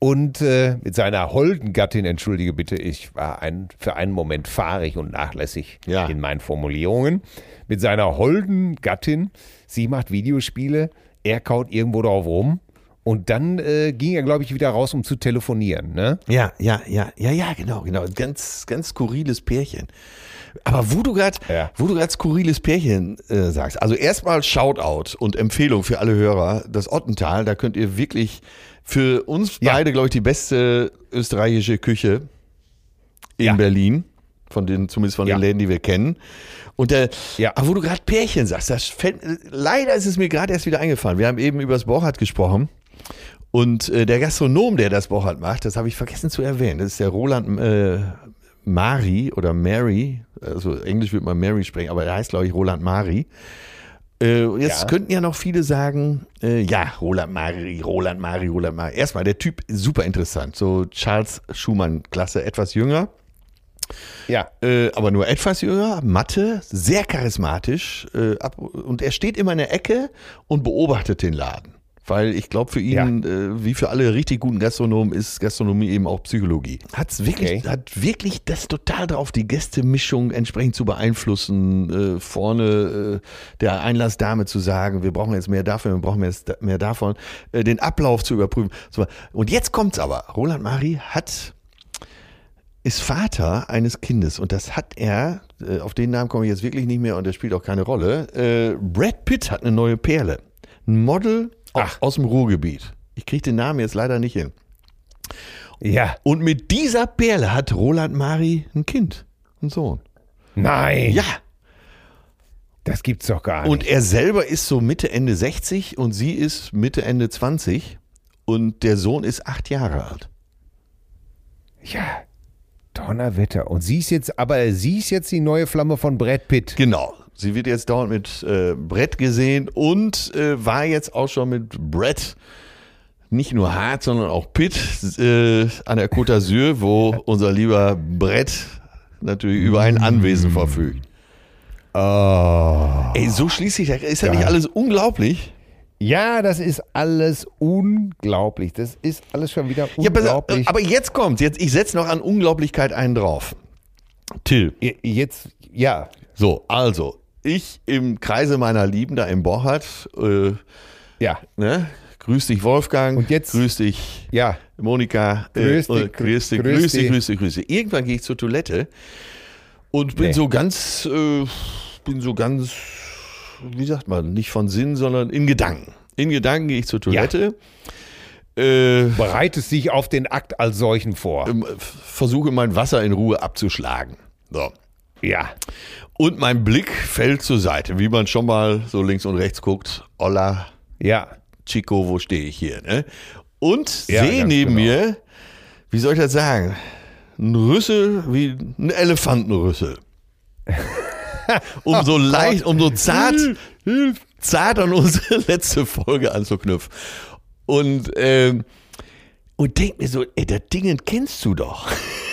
und äh, mit seiner holden Gattin, entschuldige bitte, ich war ein, für einen Moment fahrig und nachlässig Ja. in meinen Formulierungen. Mit seiner holden Gattin, sie macht Videospiele, er kaut irgendwo drauf rum Und dann äh, ging er, glaube ich, wieder raus, um zu telefonieren. Ne? Ja, ja, ja, ja, ja, genau, genau. Ganz, ganz skurriles Pärchen. Aber wo du gerade, Ja. wo du gerade skurriles Pärchen äh, sagst, also erstmal Shoutout und Empfehlung für alle Hörer, das Ottental, da könnt ihr wirklich für uns Ja. beide, glaube ich, die beste österreichische Küche in Ja. Berlin, von den, zumindest von Ja. den Läden, die wir kennen. Und der, Ja. aber wo du gerade Pärchen sagst, das fällt, leider ist es mir gerade erst wieder eingefallen. Wir haben eben über das Borchardt gesprochen. Und äh, der Gastronom, der das Borchardt macht, das habe ich vergessen zu erwähnen. Das ist der Roland äh, Mari oder Mary. Also Englisch wird man Mary sprechen, aber er heißt, glaube ich, Roland Mari. Äh, jetzt Ja. könnten ja noch viele sagen, äh, ja, Roland Mari, Roland Mari, Roland Mari. Erstmal, der Typ ist super interessant. So Charles Schumann-Klasse, etwas jünger. Ja. Äh, aber nur etwas jünger, Mathe, sehr charismatisch. Äh, ab, und er steht immer in der Ecke und beobachtet den Laden. Weil ich glaube, für ihn, äh, wie für alle richtig guten Gastronomen, ist Gastronomie eben auch Psychologie. Hat's wirklich, Okay. Hat wirklich das total drauf, die Gästemischung entsprechend zu beeinflussen, äh, vorne äh, der Einlassdame zu sagen, wir brauchen jetzt mehr davon, wir brauchen mehr, mehr davon, äh, den Ablauf zu überprüfen. Und jetzt kommt's aber. Roland Mari hat ist Vater eines Kindes und das hat er, äh, auf den Namen komme ich jetzt wirklich nicht mehr und der spielt auch keine Rolle. Äh, Brad Pitt hat eine neue Perle. Ein Model Ach. aus dem Ruhrgebiet. Ich kriege den Namen jetzt leider nicht hin. Ja. Und mit dieser Perle hat Roland Mari ein Kind, einen Sohn. Nein. Ja. Das gibt's doch gar nicht. Und er selber ist so Mitte, Ende 60 und sie ist Mitte, Ende 20 und der Sohn ist acht Jahre alt. ja. Donnerwetter. Und sie ist jetzt, aber sie ist jetzt die neue Flamme von Brad Pitt. Genau. Sie wird jetzt dauernd mit äh, Brett gesehen und äh, war jetzt auch schon mit Brett nicht nur hart, sondern auch Pitt äh, an der Côte d'Azur, wo unser lieber Brett natürlich über ein Anwesen verfügt. Oh. Ey, so schließlich, ist ja Ja. nicht alles unglaublich? Ja, das ist alles unglaublich. Das ist alles schon wieder Ja, unglaublich. aber jetzt kommt, jetzt, ich setze noch an Unglaublichkeit einen drauf. Till, jetzt, ja, so, also, ich im Kreise meiner Lieben da im Borchardt, äh, ja, ne? Grüß dich, Wolfgang. Und jetzt- Grüß dich, ja. Monika. Grüß äh, dich, grüß dich, grüß grüß dich, grüß dich, grüß dich. Irgendwann gehe ich zur Toilette und bin Nee. so ganz, äh, bin so ganz, wie sagt man, nicht von Sinn, sondern in Gedanken. In Gedanken gehe ich zur Toilette. Äh, Bereitest dich auf den Akt als solchen vor. ähm, versuche mein Wasser in Ruhe abzuschlagen. So. Ja. Und mein Blick fällt zur Seite, wie man schon mal so links und rechts guckt. Olla, Ja. Chico, wo stehe ich hier? Ne? Und Ja, sehe neben genau. mir, wie soll ich das sagen, ein Rüssel wie ein Elefantenrüssel. um so leicht, um so zart, zart an unsere letzte Folge anzuknüpfen. Und, ähm, und denk mir so, ey, das Ding kennst du doch.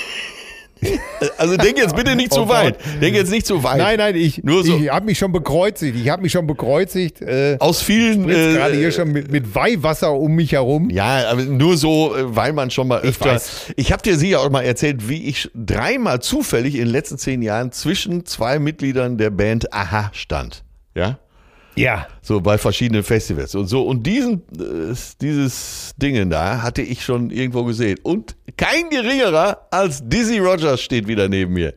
also denk jetzt bitte nicht zu Oh weit. Denk jetzt nicht zu weit. Nein, nein, ich, Nur so- ich habe mich schon bekreuzigt. Ich habe mich schon bekreuzigt. Äh, Aus vielen. äh, gerade hier schon mit, mit Weihwasser um mich herum. Ja, aber nur so, äh, weil man schon mal öfter. weiß. Ich habe dir sicher auch mal erzählt, wie ich dreimal zufällig in den letzten zehn Jahren zwischen zwei Mitgliedern der Band Aha stand. Ja. Ja. So bei verschiedenen Festivals und so. Und diesen, äh, dieses Dingen da hatte ich schon irgendwo gesehen. Und kein geringerer als Dizzy Rogers steht wieder neben mir.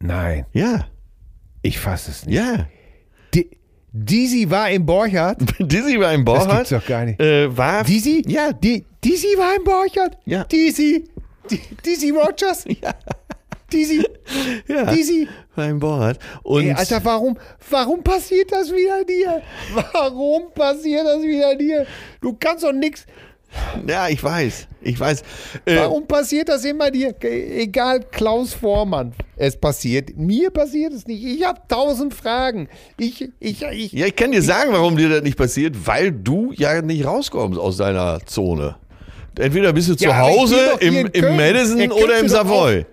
Nein, Ja, ich fasse es nicht. ja. Die, Dizzy war im Borchardt. Dizzy war im Das Borchardt. gibt's doch gar nicht. Äh, war. Dizzy? Ja, Die, Dizzy war im Borchardt. Ja. Dizzy. Di- Dizzy Rogers. Ja. Dizzy. ja. Dizzy. War im Borchardt. Und Ey, Alter, warum, warum passiert das wieder dir? Warum passiert das wieder dir? Du kannst doch nix. ja, ich weiß. Ich weiß. Äh, Warum passiert das immer dir? Egal, Klaus Vormann. Es passiert. Mir passiert es nicht. Ich habe tausend Fragen. Ich, ich, ich. Ja, ich kann dir sagen, warum dir das nicht passiert, weil du ja nicht rauskommst aus deiner Zone. Entweder bist du zu Ja, ich Hause im, im. Madison Er oder im Savoy.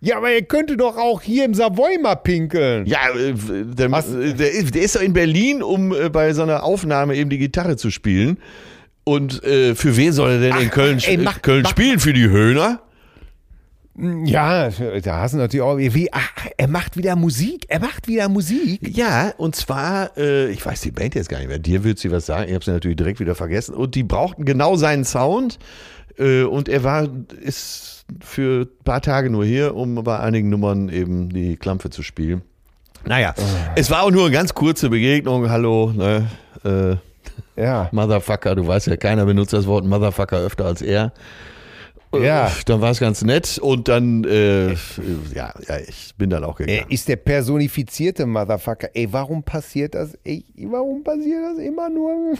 Ja, aber er könnte doch auch hier im Savoy mal pinkeln. Ja, äh, der, äh, der, ist- der ist doch in Berlin, um äh, bei so einer Aufnahme eben die Gitarre zu spielen. Und äh, für wen soll er denn in Köln, ey, mach- Köln mach- spielen? Für die Höhner? Ja, da hast du natürlich auch, wie, ach, er macht wieder Musik, er macht wieder Musik. Ja, und zwar, äh, ich weiß die Band jetzt gar nicht mehr, dir wird sie was sagen, ich habe sie natürlich direkt wieder vergessen. Und die brauchten genau seinen Sound. Äh, und er war, ist für ein paar Tage nur hier, um bei einigen Nummern eben die Klampfe zu spielen. Naja, es war auch nur eine ganz kurze Begegnung. Hallo, ne? Äh, Ja. Motherfucker, du weißt ja, keiner benutzt das Wort Motherfucker öfter als er. Ja. Äh, Dann war es ganz nett und dann, äh, ja, ja, ich bin dann auch gegangen. Er ist der personifizierte Motherfucker. Ey, warum passiert das? Ey, warum passiert das immer nur?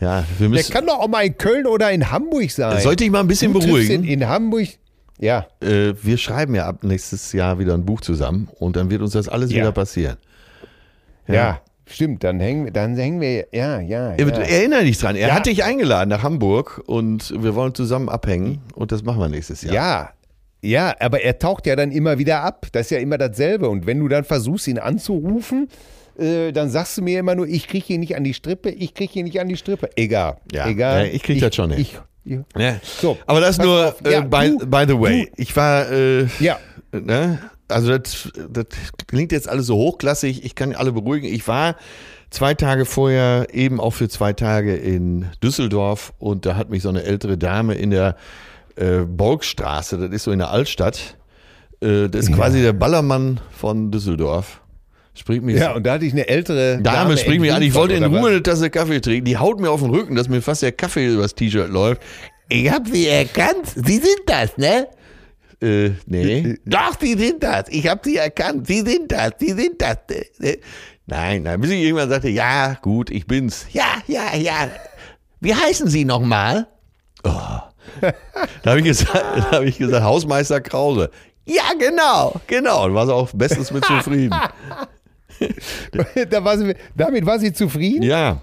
ja, wir Der müssen. kann doch auch mal in Köln oder in Hamburg sein. Sollte ich mal ein bisschen Du beruhigen? In, in Hamburg. Ja. Äh, wir schreiben ja ab nächstes Jahr wieder ein Buch zusammen und dann wird uns das alles Ja. wieder passieren. Ja. Stimmt, dann hängen, wir- dann hängen wir, ja, ja. Ja. Erinnere dich dran, er Ja. hat dich eingeladen nach Hamburg und wir wollen zusammen abhängen und das machen wir nächstes Jahr. Ja, ja, aber er taucht ja dann immer wieder ab. Das ist ja immer dasselbe. Und wenn du dann versuchst, ihn anzurufen, äh, dann sagst du mir immer nur, ich kriege ihn nicht an die Strippe, ich kriege ihn nicht an die Strippe. Egal. Ja, egal. ich krieg das schon hin. Ich, Ja. So, Aber das nur, auf. äh, by, du- by the way, ich war, äh, ja, ne? Also das, das klingt jetzt alles so hochklassig, ich kann alle beruhigen. Ich war zwei Tage vorher eben auch für zwei Tage in Düsseldorf und da hat mich so eine ältere Dame in der äh, Bolkstraße, das ist so in der Altstadt, äh, das ist quasi der Ballermann von Düsseldorf. Springt mich ja, und da hatte ich eine ältere Dame, Dame springt mich an, ich wollte in Ruhe eine Tasse Kaffee trinken. Die haut mir auf den Rücken, dass mir fast der Kaffee übers T-Shirt läuft. Ich hab sie erkannt. Sie sind das, ne? Äh, nee. Doch, Sie sind das. Ich hab sie erkannt. Sie sind das. Sie sind das. Äh, Nein, nein. Bis ich irgendwann sagte, ja, gut, ich bin's. Ja, ja, ja. Wie heißen Sie nochmal? Oh. Da habe ich, gesagt, da hab ich gesagt, Hausmeister Krause. Ja, genau, genau. Und war sie auch bestens mit zufrieden. da war sie, damit war sie zufrieden? Ja.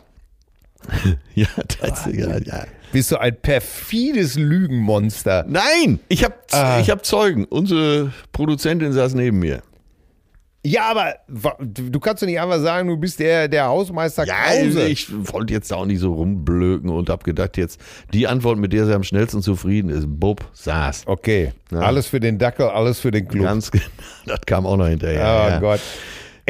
ja, das, ja, ja. Bist du ein perfides Lügenmonster? Nein, ich habe Ah. ich hab Zeugen. Unsere Produzentin saß neben mir. Ja, aber du kannst doch nicht einfach sagen, du bist der, der Hausmeister Krause. ich wollte jetzt da auch nicht so rumblöken und habe gedacht, jetzt die Antwort, mit der sie am schnellsten zufrieden ist, Bub, saß. Okay, Ja. alles für den Dackel, alles für den Club. Ganz genau. Das kam auch noch hinterher. oh ja. Gott.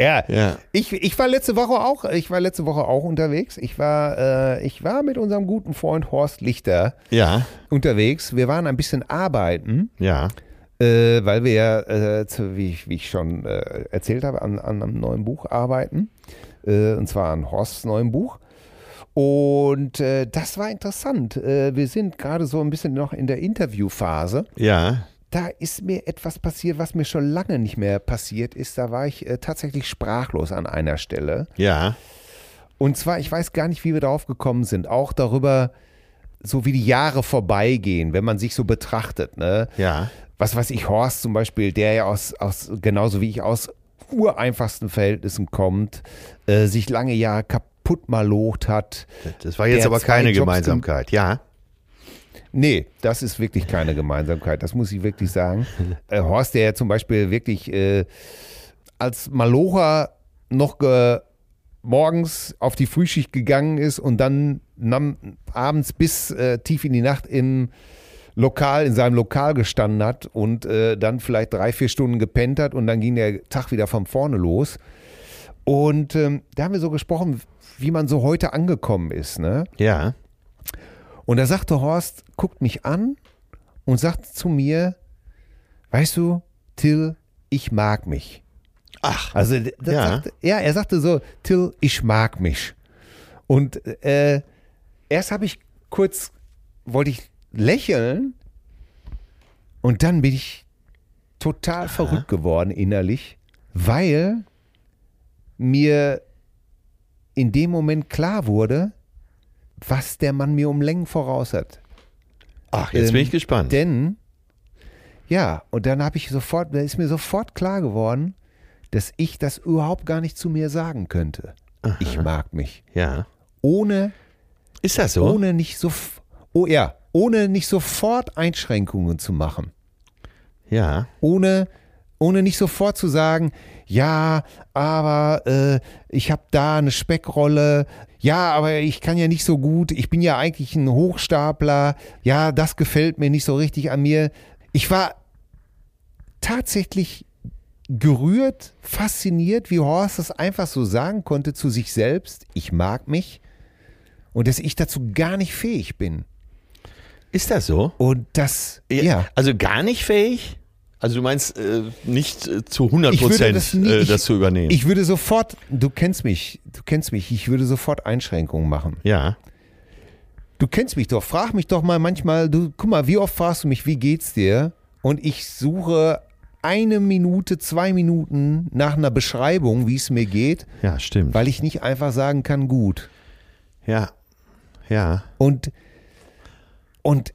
Ja, Ja. Ich, ich war letzte Woche auch, ich war letzte Woche auch unterwegs. Ich war, äh, ich war mit unserem guten Freund Horst Lichter Ja, unterwegs. Wir waren ein bisschen arbeiten, ja. äh, weil wir ja, äh, wie, ich, wie ich schon äh, erzählt habe, an, an einem neuen Buch arbeiten. Äh, und zwar an Horsts neuem Buch. Und äh, das war interessant. Wir sind gerade so ein bisschen noch in der Interviewphase. Ja, Da ist mir etwas passiert, was mir schon lange nicht mehr passiert ist. Da war ich äh, tatsächlich sprachlos an einer Stelle. ja, Und zwar, ich weiß gar nicht, wie wir darauf gekommen sind. Auch darüber, so wie die Jahre vorbeigehen, wenn man sich so betrachtet. Ne? ja. Was weiß ich, Horst zum Beispiel, der ja aus, aus genauso wie ich aus ureinfachsten Verhältnissen kommt, äh, sich lange Jahre kaputt malocht hat. Das war jetzt aber keine Gemeinsamkeit. Ja, Nee, das ist wirklich keine Gemeinsamkeit, das muss ich wirklich sagen. Äh, Horst, der ja zum Beispiel wirklich äh, als Malocher noch ge morgens auf die Frühschicht gegangen ist und dann nam, abends bis äh, tief in die Nacht im Lokal, in seinem Lokal gestanden hat und äh, dann vielleicht drei, vier Stunden gepennt hat und dann ging der Tag wieder von vorne los. Und ähm, da haben wir so gesprochen, wie man so heute angekommen ist, ne? ja. Und da sagte Horst, guckt mich an und sagt zu mir, weißt du, Till, ich mag mich. Ach, Also Ja. Sagte, ja, er sagte so, Till, ich mag mich. Und äh, erst habe ich kurz, wollte ich lächeln und dann bin ich total verrückt geworden innerlich, weil mir in dem Moment klar wurde, was der Mann mir um Längen voraus hat. Ach jetzt Ähm, bin ich gespannt. Denn, ja, und dann habe ich sofort, da ist mir sofort klar geworden, dass ich das überhaupt gar nicht zu mir sagen könnte. Ich mag mich. ja. Ohne, Ist das so? ohne nicht so, oh ja, ohne nicht sofort Einschränkungen zu machen. Ja. Ohne, ohne nicht sofort zu sagen, ja, aber äh, ich habe da eine Speckrolle, ja, aber ich kann ja nicht so gut, ich bin ja eigentlich ein Hochstapler, ja, das gefällt mir nicht so richtig an mir. Ich war tatsächlich gerührt, fasziniert, wie Horst das einfach so sagen konnte zu sich selbst, ich mag mich und dass ich dazu gar nicht fähig bin. Ist das so? Und das, ja. Also gar nicht fähig? Also du meinst äh, nicht äh, zu 100 Ich würde Prozent das nie- äh, ich- das zu übernehmen? Ich würde sofort, du kennst mich, du kennst mich, ich würde sofort Einschränkungen machen. ja. Du kennst mich doch, frag mich doch mal manchmal, du, guck mal, wie oft fragst du mich, wie geht's dir? Und ich suche eine Minute, zwei Minuten nach einer Beschreibung, wie es mir geht, Ja, stimmt. weil ich nicht einfach sagen kann, gut. ja. Ja. Und, und,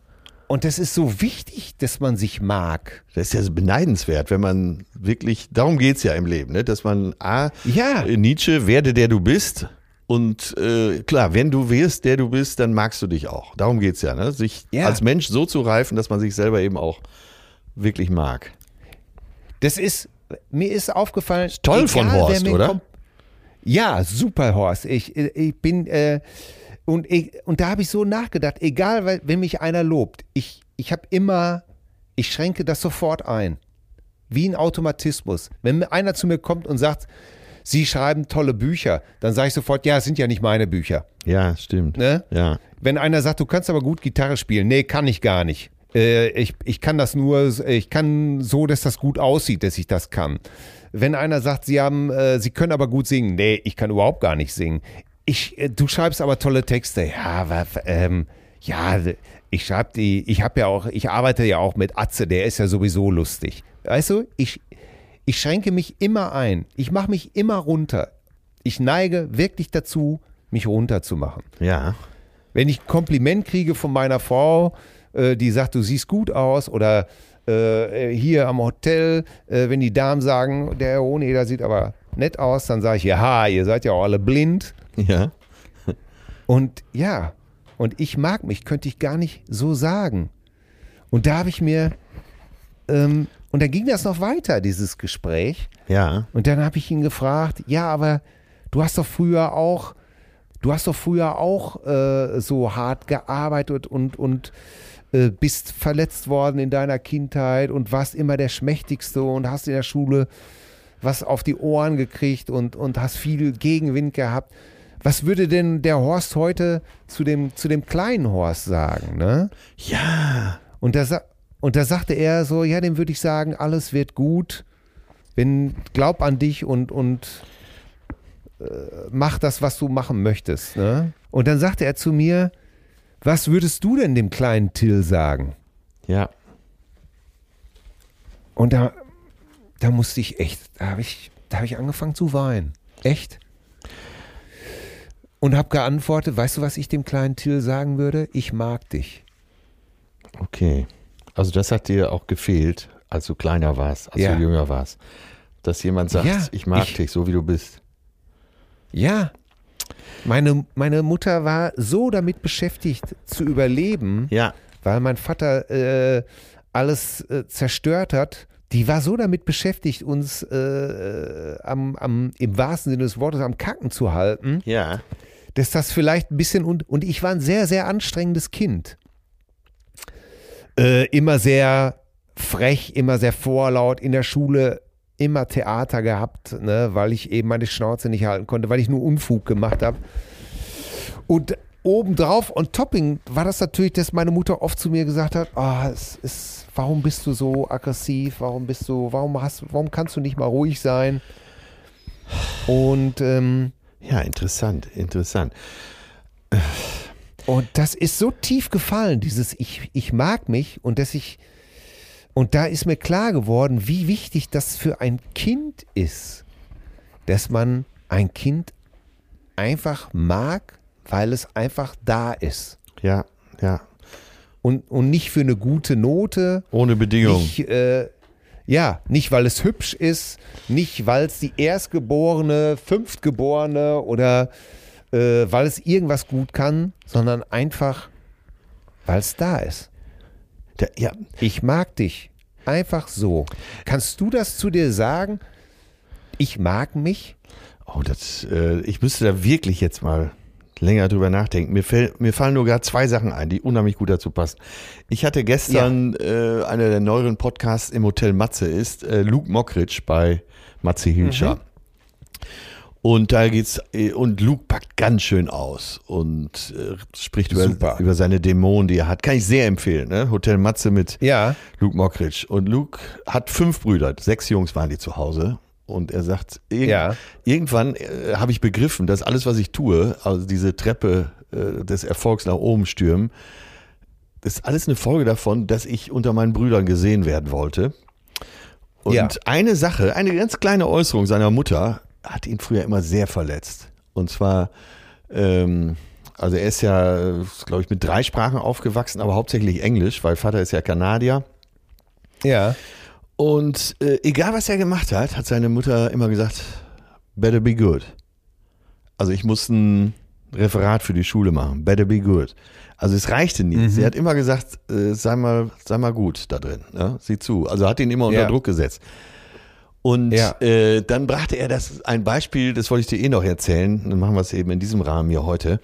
und das ist so wichtig, dass man sich mag. Das ist ja so beneidenswert, wenn man wirklich, darum geht's ja im Leben, ne? dass man A, Ja. äh, Nietzsche, werde der du bist. Und äh, klar, wenn du wirst, der du bist, dann magst du dich auch. Darum geht's ja, ne? sich Ja. als Mensch so zu reifen, dass man sich selber eben auch wirklich mag. Das ist, mir ist aufgefallen. toll von egal, Horst, wer mir oder? ja, super Horst. Ich, ich bin, äh, und, ich, und da habe ich so nachgedacht, egal, weil- wenn mich einer lobt, ich, ich habe immer, ich schränke das sofort ein. Wie ein Automatismus. Wenn mir einer zu mir kommt und sagt, Sie schreiben tolle Bücher, dann sage ich sofort, ja, es sind ja nicht meine Bücher. Ja, stimmt. Ne? Ja. Wenn einer sagt, du kannst aber gut Gitarre spielen, nee, kann ich gar nicht. Äh, ich, ich kann das nur, ich kann so, dass das gut aussieht, dass ich das kann. Wenn einer sagt, sie haben, äh, sie können aber gut singen, nee, ich kann überhaupt gar nicht singen. Ich, äh, du schreibst aber tolle Texte, ja, wa- ähm, ja, ich schreibe die, ich habe ja auch, ich arbeite ja auch mit Atze, der ist ja sowieso lustig. Weißt du, ich, ich schränke mich immer ein. Ich mache mich immer runter. Ich neige wirklich dazu, mich runterzumachen. Ja. Wenn ich ein Kompliment kriege von meiner Frau, äh, die sagt, du siehst gut aus, oder äh, hier am Hotel, äh, wenn die Damen sagen, der Herr Hoheneder sieht aber nett aus, dann sage ich, ja, ihr seid ja auch alle blind. Ja. Und ja, und ich mag mich, könnte ich gar nicht so sagen. Und da habe ich mir, ähm, und dann ging das noch weiter, dieses Gespräch. Ja. Und dann habe ich ihn gefragt, ja, aber du hast doch früher auch, du hast doch früher auch äh, so hart gearbeitet und, und äh, bist verletzt worden in deiner Kindheit und warst immer der Schmächtigste und hast in der Schule was auf die Ohren gekriegt und, und hast viel Gegenwind gehabt. Was würde denn der Horst heute zu dem, zu dem kleinen Horst sagen, ne? Ja. Und da, und da sagte er so, ja, dem würde ich sagen, alles wird gut. Wenn, glaub an dich und, und äh, mach das, was du machen möchtest. Ne? Und dann sagte er zu mir, was würdest du denn dem kleinen Till sagen? Ja. Und da, da musste ich echt, da habe ich, da habe ich angefangen zu weinen. Echt? Und habe geantwortet, weißt du, was ich dem kleinen Till sagen würde? Ich mag dich. Okay. Also das hat dir auch gefehlt, als du kleiner warst, als Ja. du jünger warst. Dass jemand sagt, Ja, ich mag ich- dich, so wie du bist. Ja. Meine, meine Mutter war so damit beschäftigt zu überleben, Ja. weil mein Vater äh, alles äh, zerstört hat. Die war so damit beschäftigt, uns äh, am, am, im wahrsten Sinne des Wortes am Kacken zu halten, Ja. Dass das vielleicht ein bisschen und, und ich war ein sehr, sehr anstrengendes Kind. Äh, immer sehr frech, immer sehr vorlaut, in der Schule immer Theater gehabt, ne, weil ich eben meine Schnauze nicht halten konnte, weil ich nur Unfug gemacht habe. Und obendrauf und Topping war das natürlich, dass meine Mutter oft zu mir gesagt hat, ah, es ist, warum bist du so aggressiv, warum bist du, warum hast, warum kannst du nicht mal ruhig sein? Und ähm, Ja, interessant, interessant. Und das ist so tief gefallen, dieses ich, ich mag mich und dass ich, und da ist mir klar geworden, wie wichtig das für ein Kind ist, dass man ein Kind einfach mag, weil es einfach da ist. Ja, ja. Und, und nicht für eine gute Note, Ohne Bedingung. nicht, äh, ja, nicht weil es hübsch ist, nicht weil es die Erstgeborene, Fünftgeborene oder äh, weil es irgendwas gut kann, sondern einfach, weil es da ist. Da, ja, Ich mag dich. Einfach so. Kannst du das zu dir sagen? Ich mag mich? oh, das, äh, ich müsste da wirklich jetzt mal länger drüber nachdenken. Mir, fäll, mir fallen nur gerade zwei Sachen ein, die unheimlich gut dazu passen. Ich hatte gestern äh, einer der neueren Podcasts im Hotel Matze ist äh, Luke Mockridge bei Matze Hilscher. Mhm. Und da geht's äh, und Luke packt ganz schön aus und äh, spricht über, Super. über seine Dämonen, die er hat. Kann ich sehr empfehlen. Ne? Hotel Matze mit Ja. Luke Mockridge. Und Luke hat fünf Brüder, sechs Jungs waren die zu Hause. Und er sagt, irg Ja. irgendwann äh, habe ich begriffen, dass alles, was ich tue, also diese Treppe äh, des Erfolgs nach oben stürmen, ist alles eine Folge davon, dass ich unter meinen Brüdern gesehen werden wollte. Und Ja. eine Sache, eine ganz kleine Äußerung seiner Mutter hat ihn früher immer sehr verletzt. Und zwar, ähm, also er ist ja, glaube ich, mit drei Sprachen aufgewachsen, aber hauptsächlich Englisch, weil Vater ist ja Kanadier. Ja. Und äh, egal was er gemacht hat, hat seine Mutter immer gesagt, better be good. Also ich muss ein Referat für die Schule machen, better be good. Also es reichte nie. Mhm. Sie hat immer gesagt, äh, sei mal, sei mal gut da drin. Ja? Sieh zu. Also hat ihn immer unter Ja. Druck gesetzt. Und Ja. äh, dann brachte er das ein Beispiel, das wollte ich dir eh noch erzählen. Dann machen wir es eben in diesem Rahmen hier heute.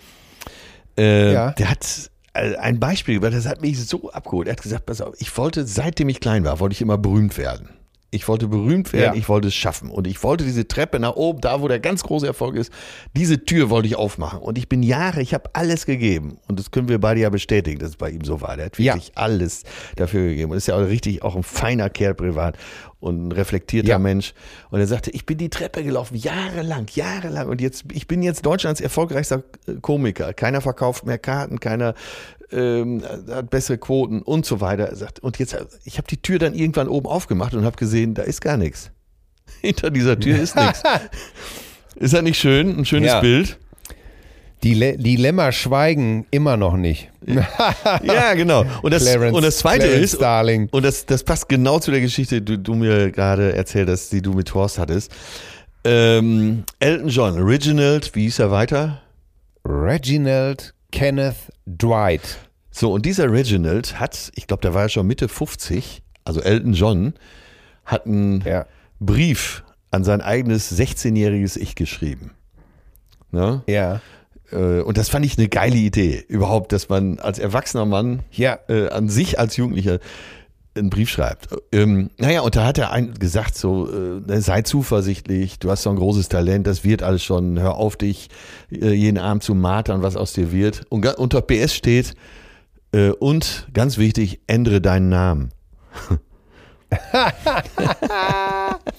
Äh, Ja. Der hat ein Beispiel, weil das hat mich so abgeholt. Er hat gesagt, pass auf, ich wollte, seitdem ich klein war, wollte ich immer berühmt werden. Ich wollte berühmt werden, Ja. ich wollte es schaffen. Und ich wollte diese Treppe nach oben, da wo der ganz große Erfolg ist, diese Tür wollte ich aufmachen. Und ich bin Jahre, ich habe alles gegeben. Und das können wir beide ja bestätigen, dass es bei ihm so war. Der hat Ja. wirklich alles dafür gegeben. Und ist ja auch richtig auch ein feiner Kerl privat und ein reflektierter Ja. Mensch. Und er sagte, ich bin die Treppe gelaufen, jahrelang, jahrelang. Und jetzt, ich bin jetzt Deutschlands erfolgreichster äh, Komiker. Keiner verkauft mehr Karten, keiner ähm, hat bessere Quoten und so weiter. Er sagt, und jetzt, ich habe die Tür dann irgendwann oben aufgemacht und habe gesehen, da ist gar nichts. Hinter dieser Tür ist nichts. Ist das nicht schön? Ein schönes Ja. Bild. Die, Le die Lämmer schweigen immer noch nicht. Ja, genau. Und das, Clarence- und das zweite Clarence ist, Darling. und das, das passt genau zu der Geschichte, die du mir gerade erzählt hast, die du mit Horst hattest. Ähm, Elton John, Reginald, wie hieß er weiter? Reginald Kenneth Dwight. So, und dieser Reginald hat, ich glaube, der war ja schon Mitte 50, also Elton John, hat einen Ja. Brief an sein eigenes 16-jähriges Ich geschrieben. Ne? Ja. Äh, Und das fand ich eine geile Idee, überhaupt, dass man als erwachsener Mann Ja. äh, an sich als Jugendlicher einen Brief schreibt. Ähm, naja, und da hat er ein, gesagt, so, äh, sei zuversichtlich, du hast so ein großes Talent, das wird alles schon, hör auf dich äh, jeden Abend zu martern, was aus dir wird. Und unter PS steht, äh, und ganz wichtig, ändere deinen Namen.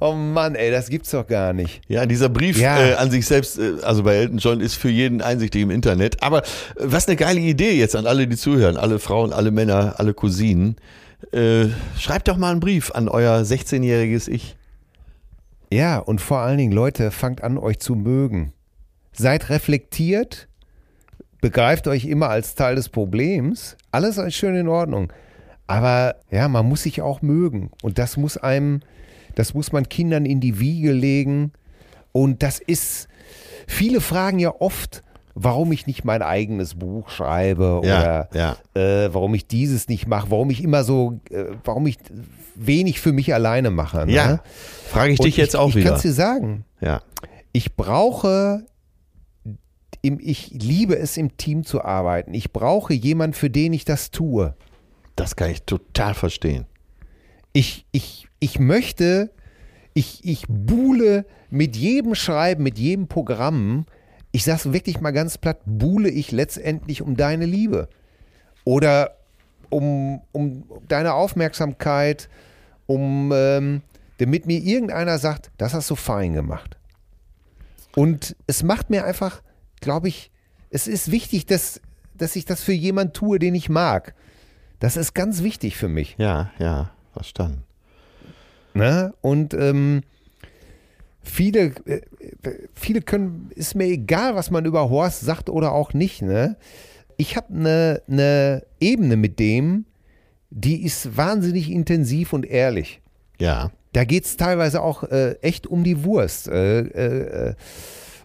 Oh Mann, ey, das gibt's doch gar nicht. Ja, dieser Brief Ja. äh, an sich selbst, äh, also bei Elton John, ist für jeden einsichtig im Internet. Aber äh, was eine geile Idee jetzt an alle, die zuhören, alle Frauen, alle Männer, alle Cousinen. Äh, schreibt doch mal einen Brief an euer 16-jähriges Ich. Ja, und vor allen Dingen, Leute, fangt an, euch zu mögen. Seid reflektiert, begreift euch immer als Teil des Problems. Alles ist schön in Ordnung. Aber ja, man muss sich auch mögen. Und das muss einem, das muss man Kindern in die Wiege legen. Und das ist, viele fragen ja oft, warum ich nicht mein eigenes Buch schreibe Ja, oder ja. Äh, warum ich dieses nicht mache, warum ich immer so, äh, warum ich wenig für mich alleine mache. Ne? Ja, frage ich Und dich jetzt auch ich, wieder. Ich kann es dir sagen. Ja, Ich brauche, im, ich liebe es, im Team zu arbeiten. Ich brauche jemanden, für den ich das tue. das kann ich total verstehen. Ich, ich, ich möchte, ich, ich buhle mit jedem Schreiben, mit jedem Programm, ich sag's wirklich mal ganz platt, buhle ich letztendlich um deine Liebe. Oder um, um deine Aufmerksamkeit, um, ähm, damit mir irgendeiner sagt, das hast du fein gemacht. Und es macht mir einfach, glaube ich, es ist wichtig, dass, dass ich das für jemanden tue, den ich mag. Das ist ganz wichtig für mich. Ja, ja, verstanden. Ne? Und ähm, viele, äh, viele können, ist mir egal, was man über Horst sagt oder auch nicht. Ne? Ich habe eine ne Ebene mit dem, die ist wahnsinnig intensiv und ehrlich. Ja, Da geht es teilweise auch äh, echt um die Wurst. Äh, äh, äh.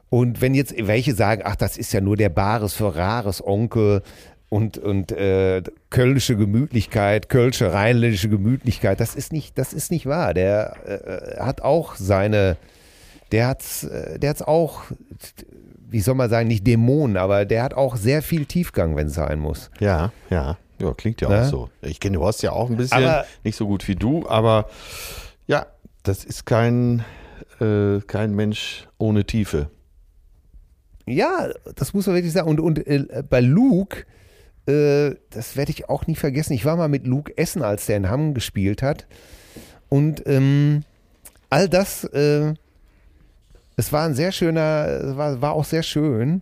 und wenn jetzt welche sagen, ach, das ist ja nur der Bares für Rares Onkel und, und äh, kölsche Gemütlichkeit, kölsche rheinländische Gemütlichkeit, das ist nicht, das ist nicht wahr. Der äh, hat auch seine, der hat's, äh, der hat's auch wie soll man sagen, nicht Dämonen, aber der hat auch sehr viel Tiefgang, wenn es sein muss. Ja, ja. Ja, klingt ja Ne? auch so. Ich kenne Horst ja auch ein bisschen, Aber- nicht so gut wie du, aber ja, das ist kein, äh, kein Mensch ohne Tiefe. Ja, das muss man wirklich sagen. Und, und äh, bei Luke, äh, das werde ich auch nie vergessen. Ich war mal mit Luke essen, als der in Hamm gespielt hat. Und ähm, all das, äh, es war ein sehr schöner, war, war auch sehr schön,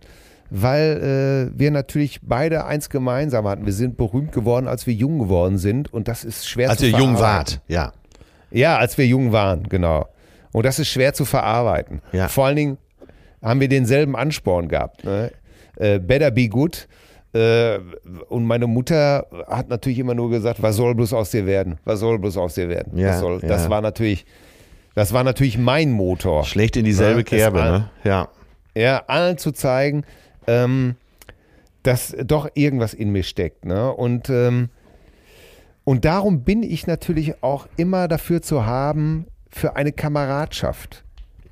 weil äh, wir natürlich beide eins gemeinsam hatten. Wir sind berühmt geworden, als wir jung geworden sind. Und das ist schwer Als zu ihr jung wart, ja. Ja, als wir jung waren, genau. Und das ist schwer zu verarbeiten. Ja. Vor allen Dingen haben wir denselben Ansporn gehabt. Ne? Äh, better be good. Äh, und meine Mutter hat natürlich immer nur gesagt, was soll bloß aus dir werden? Was soll bloß aus dir werden? Ja, soll, ja. Das war natürlich, das war natürlich mein Motor. Schlecht in dieselbe Ja, das Kerbe, war- ne? Ja. Ja, allen zu zeigen, ähm, dass doch irgendwas in mir steckt. Ne? Und, ähm, und darum bin ich natürlich auch immer dafür zu haben, für eine Kameradschaft.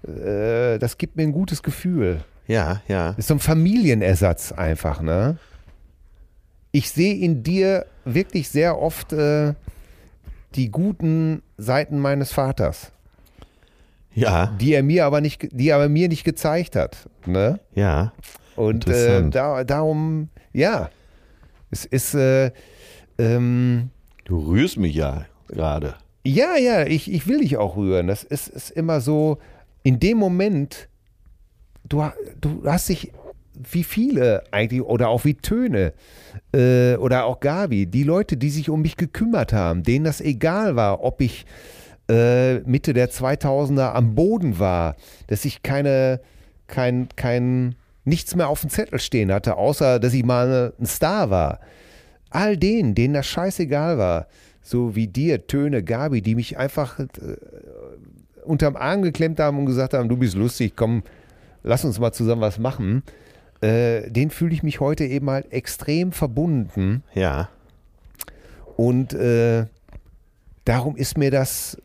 Äh, das gibt mir ein gutes Gefühl. Ja, ja. Ist so ein Familienersatz einfach, ne? Ich sehe in dir wirklich sehr oft äh, die guten Seiten meines Vaters, Ja, die er mir aber nicht, die er mir nicht gezeigt hat, ne? ja. Und äh, da, darum, ja, es ist, äh, ähm, Du rührst mich ja gerade. ja, ja, ich, ich will dich auch rühren. Das ist, ist immer so, in dem Moment, du, du hast dich, wie viele eigentlich, oder auch wie Töne, äh, oder auch Gabi, die Leute, die sich um mich gekümmert haben, denen das egal war, ob ich äh, Mitte der 2000er am Boden war, dass ich keine, kein, kein, nichts mehr auf dem Zettel stehen hatte, außer dass ich mal ein Star war. All denen, denen das scheißegal war, so wie dir, Töne, Gabi, die mich einfach äh, unterm Arm geklemmt haben und gesagt haben, du bist lustig, komm, lass uns mal zusammen was machen. Äh, den fühle ich mich heute eben halt extrem verbunden. Ja. Und äh, darum ist mir das,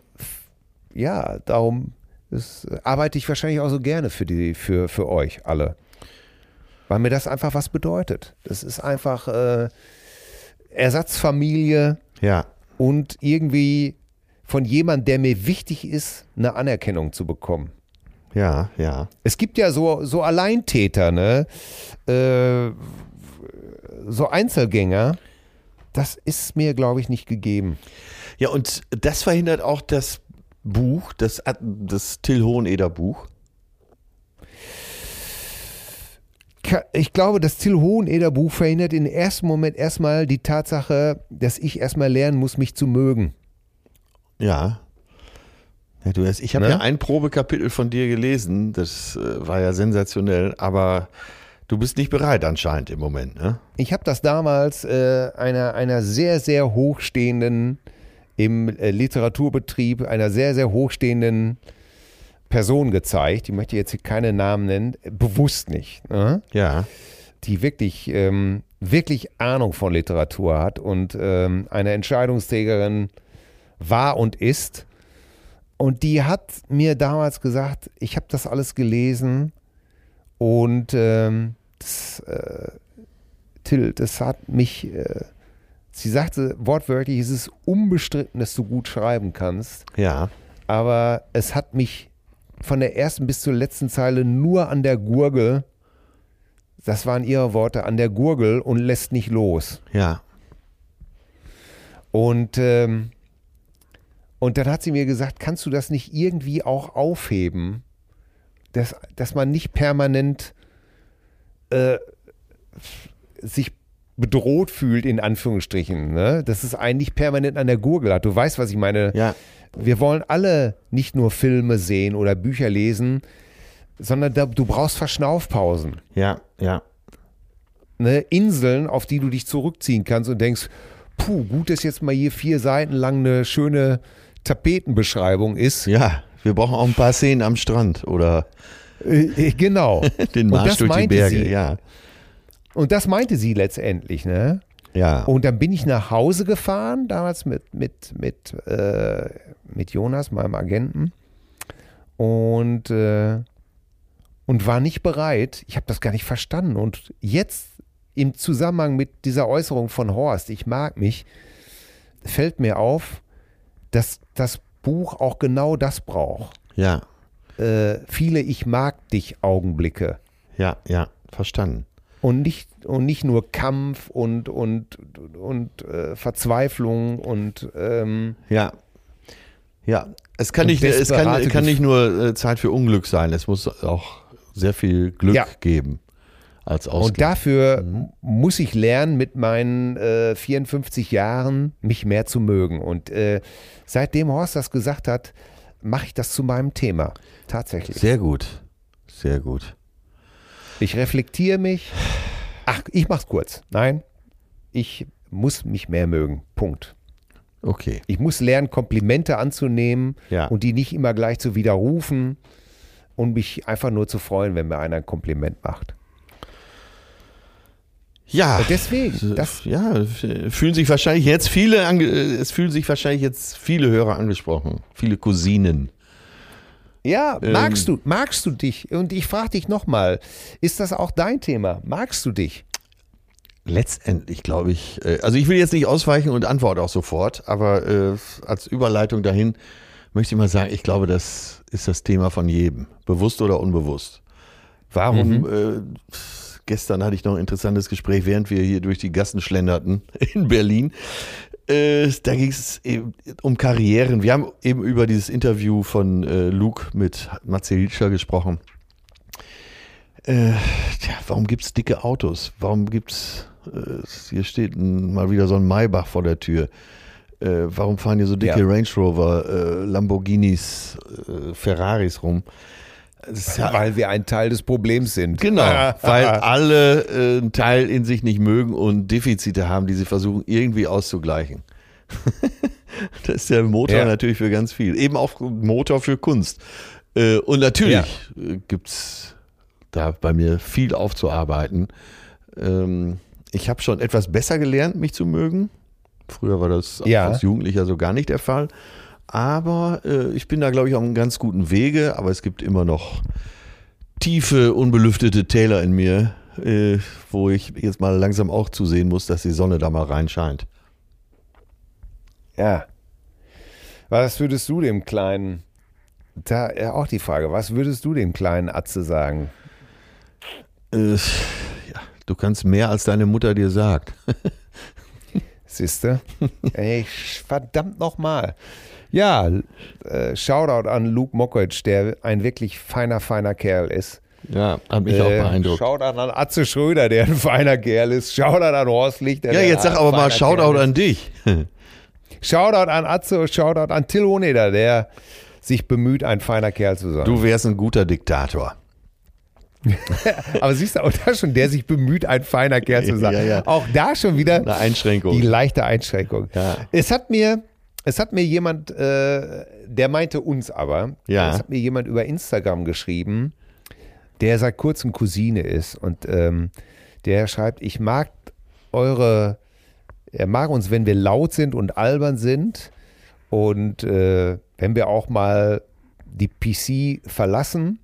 ja, darum das arbeite ich wahrscheinlich auch so gerne für, die, für, für euch alle. Weil mir das einfach was bedeutet. Das ist einfach äh, Ersatzfamilie Ja. und irgendwie von jemandem, der mir wichtig ist, eine Anerkennung zu bekommen. Ja, ja. Es gibt ja so, so Alleintäter, ne? Äh, so Einzelgänger. Das ist mir, glaube ich, nicht gegeben. Ja, und das verhindert auch das Buch, das, das Till Hoheneder Buch. Ka- Ich glaube, das Till Hoheneder Buch verhindert im ersten Moment erstmal die Tatsache, dass ich erstmal lernen muss, mich zu mögen. Ja. Ja du hast, ich habe Ne? ja ein Probekapitel von dir gelesen, das äh, war ja sensationell, aber du bist nicht bereit anscheinend im Moment, ne? Ich habe das damals äh, einer, einer sehr, sehr hochstehenden, im äh, Literaturbetrieb, einer sehr, sehr hochstehenden Person gezeigt. Ich möchte jetzt hier keine Namen nennen, bewusst nicht. Ne? Ja. die wirklich, ähm, wirklich Ahnung von Literatur hat und ähm, eine Entscheidungsträgerin war und ist. Und die hat mir damals gesagt, ich habe das alles gelesen und ähm, das, äh, Till, das hat mich, äh, sie sagte wortwörtlich, es ist unbestritten, dass du gut schreiben kannst, Ja. aber es hat mich von der ersten bis zur letzten Zeile nur an der Gurgel, das waren ihre Worte, an der Gurgel und lässt nicht los. Ja. Und, ähm, und dann hat sie mir gesagt, kannst du das nicht irgendwie auch aufheben, dass, dass man nicht permanent äh, sich bedroht fühlt, in Anführungsstrichen, ne? dass es einen nicht permanent an der Gurgel hat. Du weißt, was ich meine. Ja. Wir wollen alle nicht nur Filme sehen oder Bücher lesen, sondern da, du brauchst Verschnaufpausen. Ja. Ja. Ne? Inseln, auf die du dich zurückziehen kannst und denkst, puh, gut, dass jetzt mal hier vier Seiten lang eine schöne Tapetenbeschreibung ist. Ja. Wir brauchen auch ein paar Szenen am Strand oder Äh, genau. den Und Marsch das durch die Berge. sie. Ja. Und das meinte sie letztendlich, ne? Ja. Und dann bin ich nach Hause gefahren, damals mit, mit, mit, äh, mit Jonas, meinem Agenten. Und, äh, und war nicht bereit. Ich habe das gar nicht verstanden. Und jetzt im Zusammenhang mit dieser Äußerung von Horst, ich mag mich, fällt mir auf, dass das Buch auch genau das braucht. Ja, Äh, viele Ich mag dich Augenblicke. ja, ja, verstanden. Und nicht, und nicht nur Kampf und, und, und äh, Verzweiflung und ähm, Ja. Ja, es kann nicht, es kann, kann nicht nur äh, Zeit für Unglück sein, es muss auch sehr viel Glück Ja. geben als Und Ausgleich. dafür muss ich lernen, mit meinen äh, 54 Jahren mich mehr zu mögen. Und äh, seitdem Horst das gesagt hat, mache ich das zu meinem Thema. Tatsächlich. Sehr gut, sehr gut. Ich reflektiere mich. Ach, ich mach's kurz. Nein, ich muss mich mehr mögen. Punkt. Okay. Ich muss lernen, Komplimente anzunehmen Ja. und die nicht immer gleich zu widerrufen und mich einfach nur zu freuen, wenn mir einer ein Kompliment macht. Ja, Und deswegen, das, ja, fühlen sich wahrscheinlich jetzt viele, äh, es fühlen sich wahrscheinlich jetzt viele Hörer angesprochen, viele Cousinen. Ja, Ähm, magst du, magst du dich? Und ich frage dich nochmal, ist das auch dein Thema? Magst du dich? Letztendlich glaube ich, äh, also ich will jetzt nicht ausweichen und antworte auch sofort, aber äh, als Überleitung dahin möchte ich mal sagen, ich glaube, das ist das Thema von jedem, bewusst oder unbewusst. Warum, äh, gestern hatte ich noch ein interessantes Gespräch, während wir hier durch die Gassen schlenderten in Berlin. Äh, da ging es um Karrieren. Wir haben eben über dieses Interview von äh, Luke mit Matze Hilscher gesprochen. Äh, tja, warum gibt es dicke Autos? Warum gibt's äh, hier steht ein, mal wieder so ein Maybach vor der Tür. Äh, warum fahren hier so dicke Ja. Range Rover, äh, Lamborghinis, Ferraris rum? Ja, Weil wir ein Teil des Problems sind. genau, weil alle äh, einen Teil in sich nicht mögen und Defizite haben, die sie versuchen irgendwie auszugleichen. das ist der Motor Ja. natürlich für ganz viel. Eben auch Motor für Kunst. Äh, und natürlich äh, gibt's da bei mir viel aufzuarbeiten. Ähm, ich habe schon etwas besser gelernt, mich zu mögen. Früher war das Ja. als Jugendlicher so gar nicht der Fall. Aber äh, ich bin da, glaube ich, auf einem ganz guten Wege. Aber es gibt immer noch tiefe, unbelüftete Täler in mir, äh, wo ich jetzt mal langsam auch zusehen muss, dass die Sonne da mal reinscheint. Ja. Was würdest du dem kleinen, da ja, auch die Frage, was würdest du dem kleinen Atze sagen? Äh, ja, du kannst mehr, als deine Mutter dir sagt. Siehste? Ey, verdammt nochmal. Ja, äh, Shoutout an Luke Mockridge, der ein wirklich feiner, feiner Kerl ist. Ja, hat mich auch Äh, beeindruckt. Shoutout an Atze Schröder, der ein feiner Kerl ist. Shoutout an Horst Lichter. Ja, jetzt sag aber mal Shoutout an dich. Shoutout an Atze Shoutout an Till Honeder, der sich bemüht, ein feiner Kerl zu sein. Du wärst ein guter Diktator. Aber siehst du, auch da schon, der sich bemüht, ein feiner Kerl zu sein. Ja, ja. Auch da schon wieder Eine Einschränkung. die leichte Einschränkung. Ja. Es hat mir, es hat mir jemand, äh, der meinte uns aber, Ja. es hat mir jemand über Instagram geschrieben, der seit kurzem Cousine ist und ähm, der schreibt, ich mag eure, er mag uns, wenn wir laut sind und albern sind und äh, wenn wir auch mal die PC verlassen,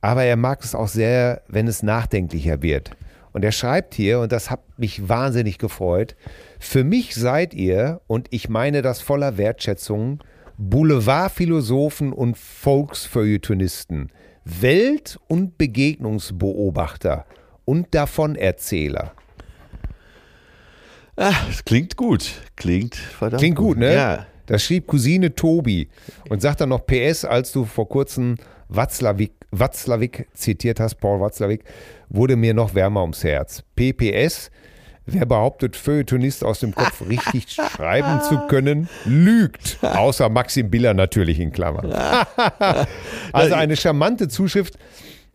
aber er mag es auch sehr, wenn es nachdenklicher wird. Und er schreibt hier, und das hat mich wahnsinnig gefreut, für mich seid ihr, und ich meine das voller Wertschätzung, Boulevardphilosophen und Volksfeuilletonisten, Welt- und Begegnungsbeobachter und Davonerzähler. Ah, das klingt gut. Klingt verdammt Klingt gut, ne? Ja. Das schrieb Cousine Tobi und sagt dann noch PS, als du vor kurzem Watzlawick, Watzlawick zitiert hast, Paul Watzlawick, wurde mir noch wärmer ums Herz. PPS, wer behauptet, Feuilletonist aus dem Kopf richtig schreiben zu können, lügt. Außer Maxim Biller natürlich in Klammern. also eine charmante Zuschrift,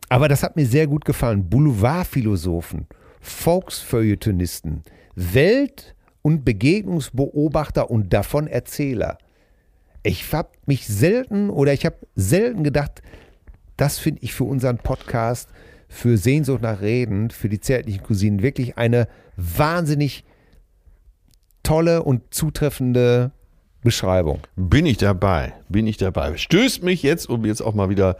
aber das hat mir sehr gut gefallen. Boulevardphilosophen, Volksfeuilletonisten, Welt- und Begegnungsbeobachter und davon Erzähler. Ich habe mich selten oder ich habe selten gedacht, das finde ich für unseren Podcast, für Sehnsucht nach Reden, für die zärtlichen Cousinen wirklich eine wahnsinnig tolle und zutreffende Beschreibung. Bin ich dabei, bin ich dabei. Stößt mich jetzt, um jetzt auch mal wieder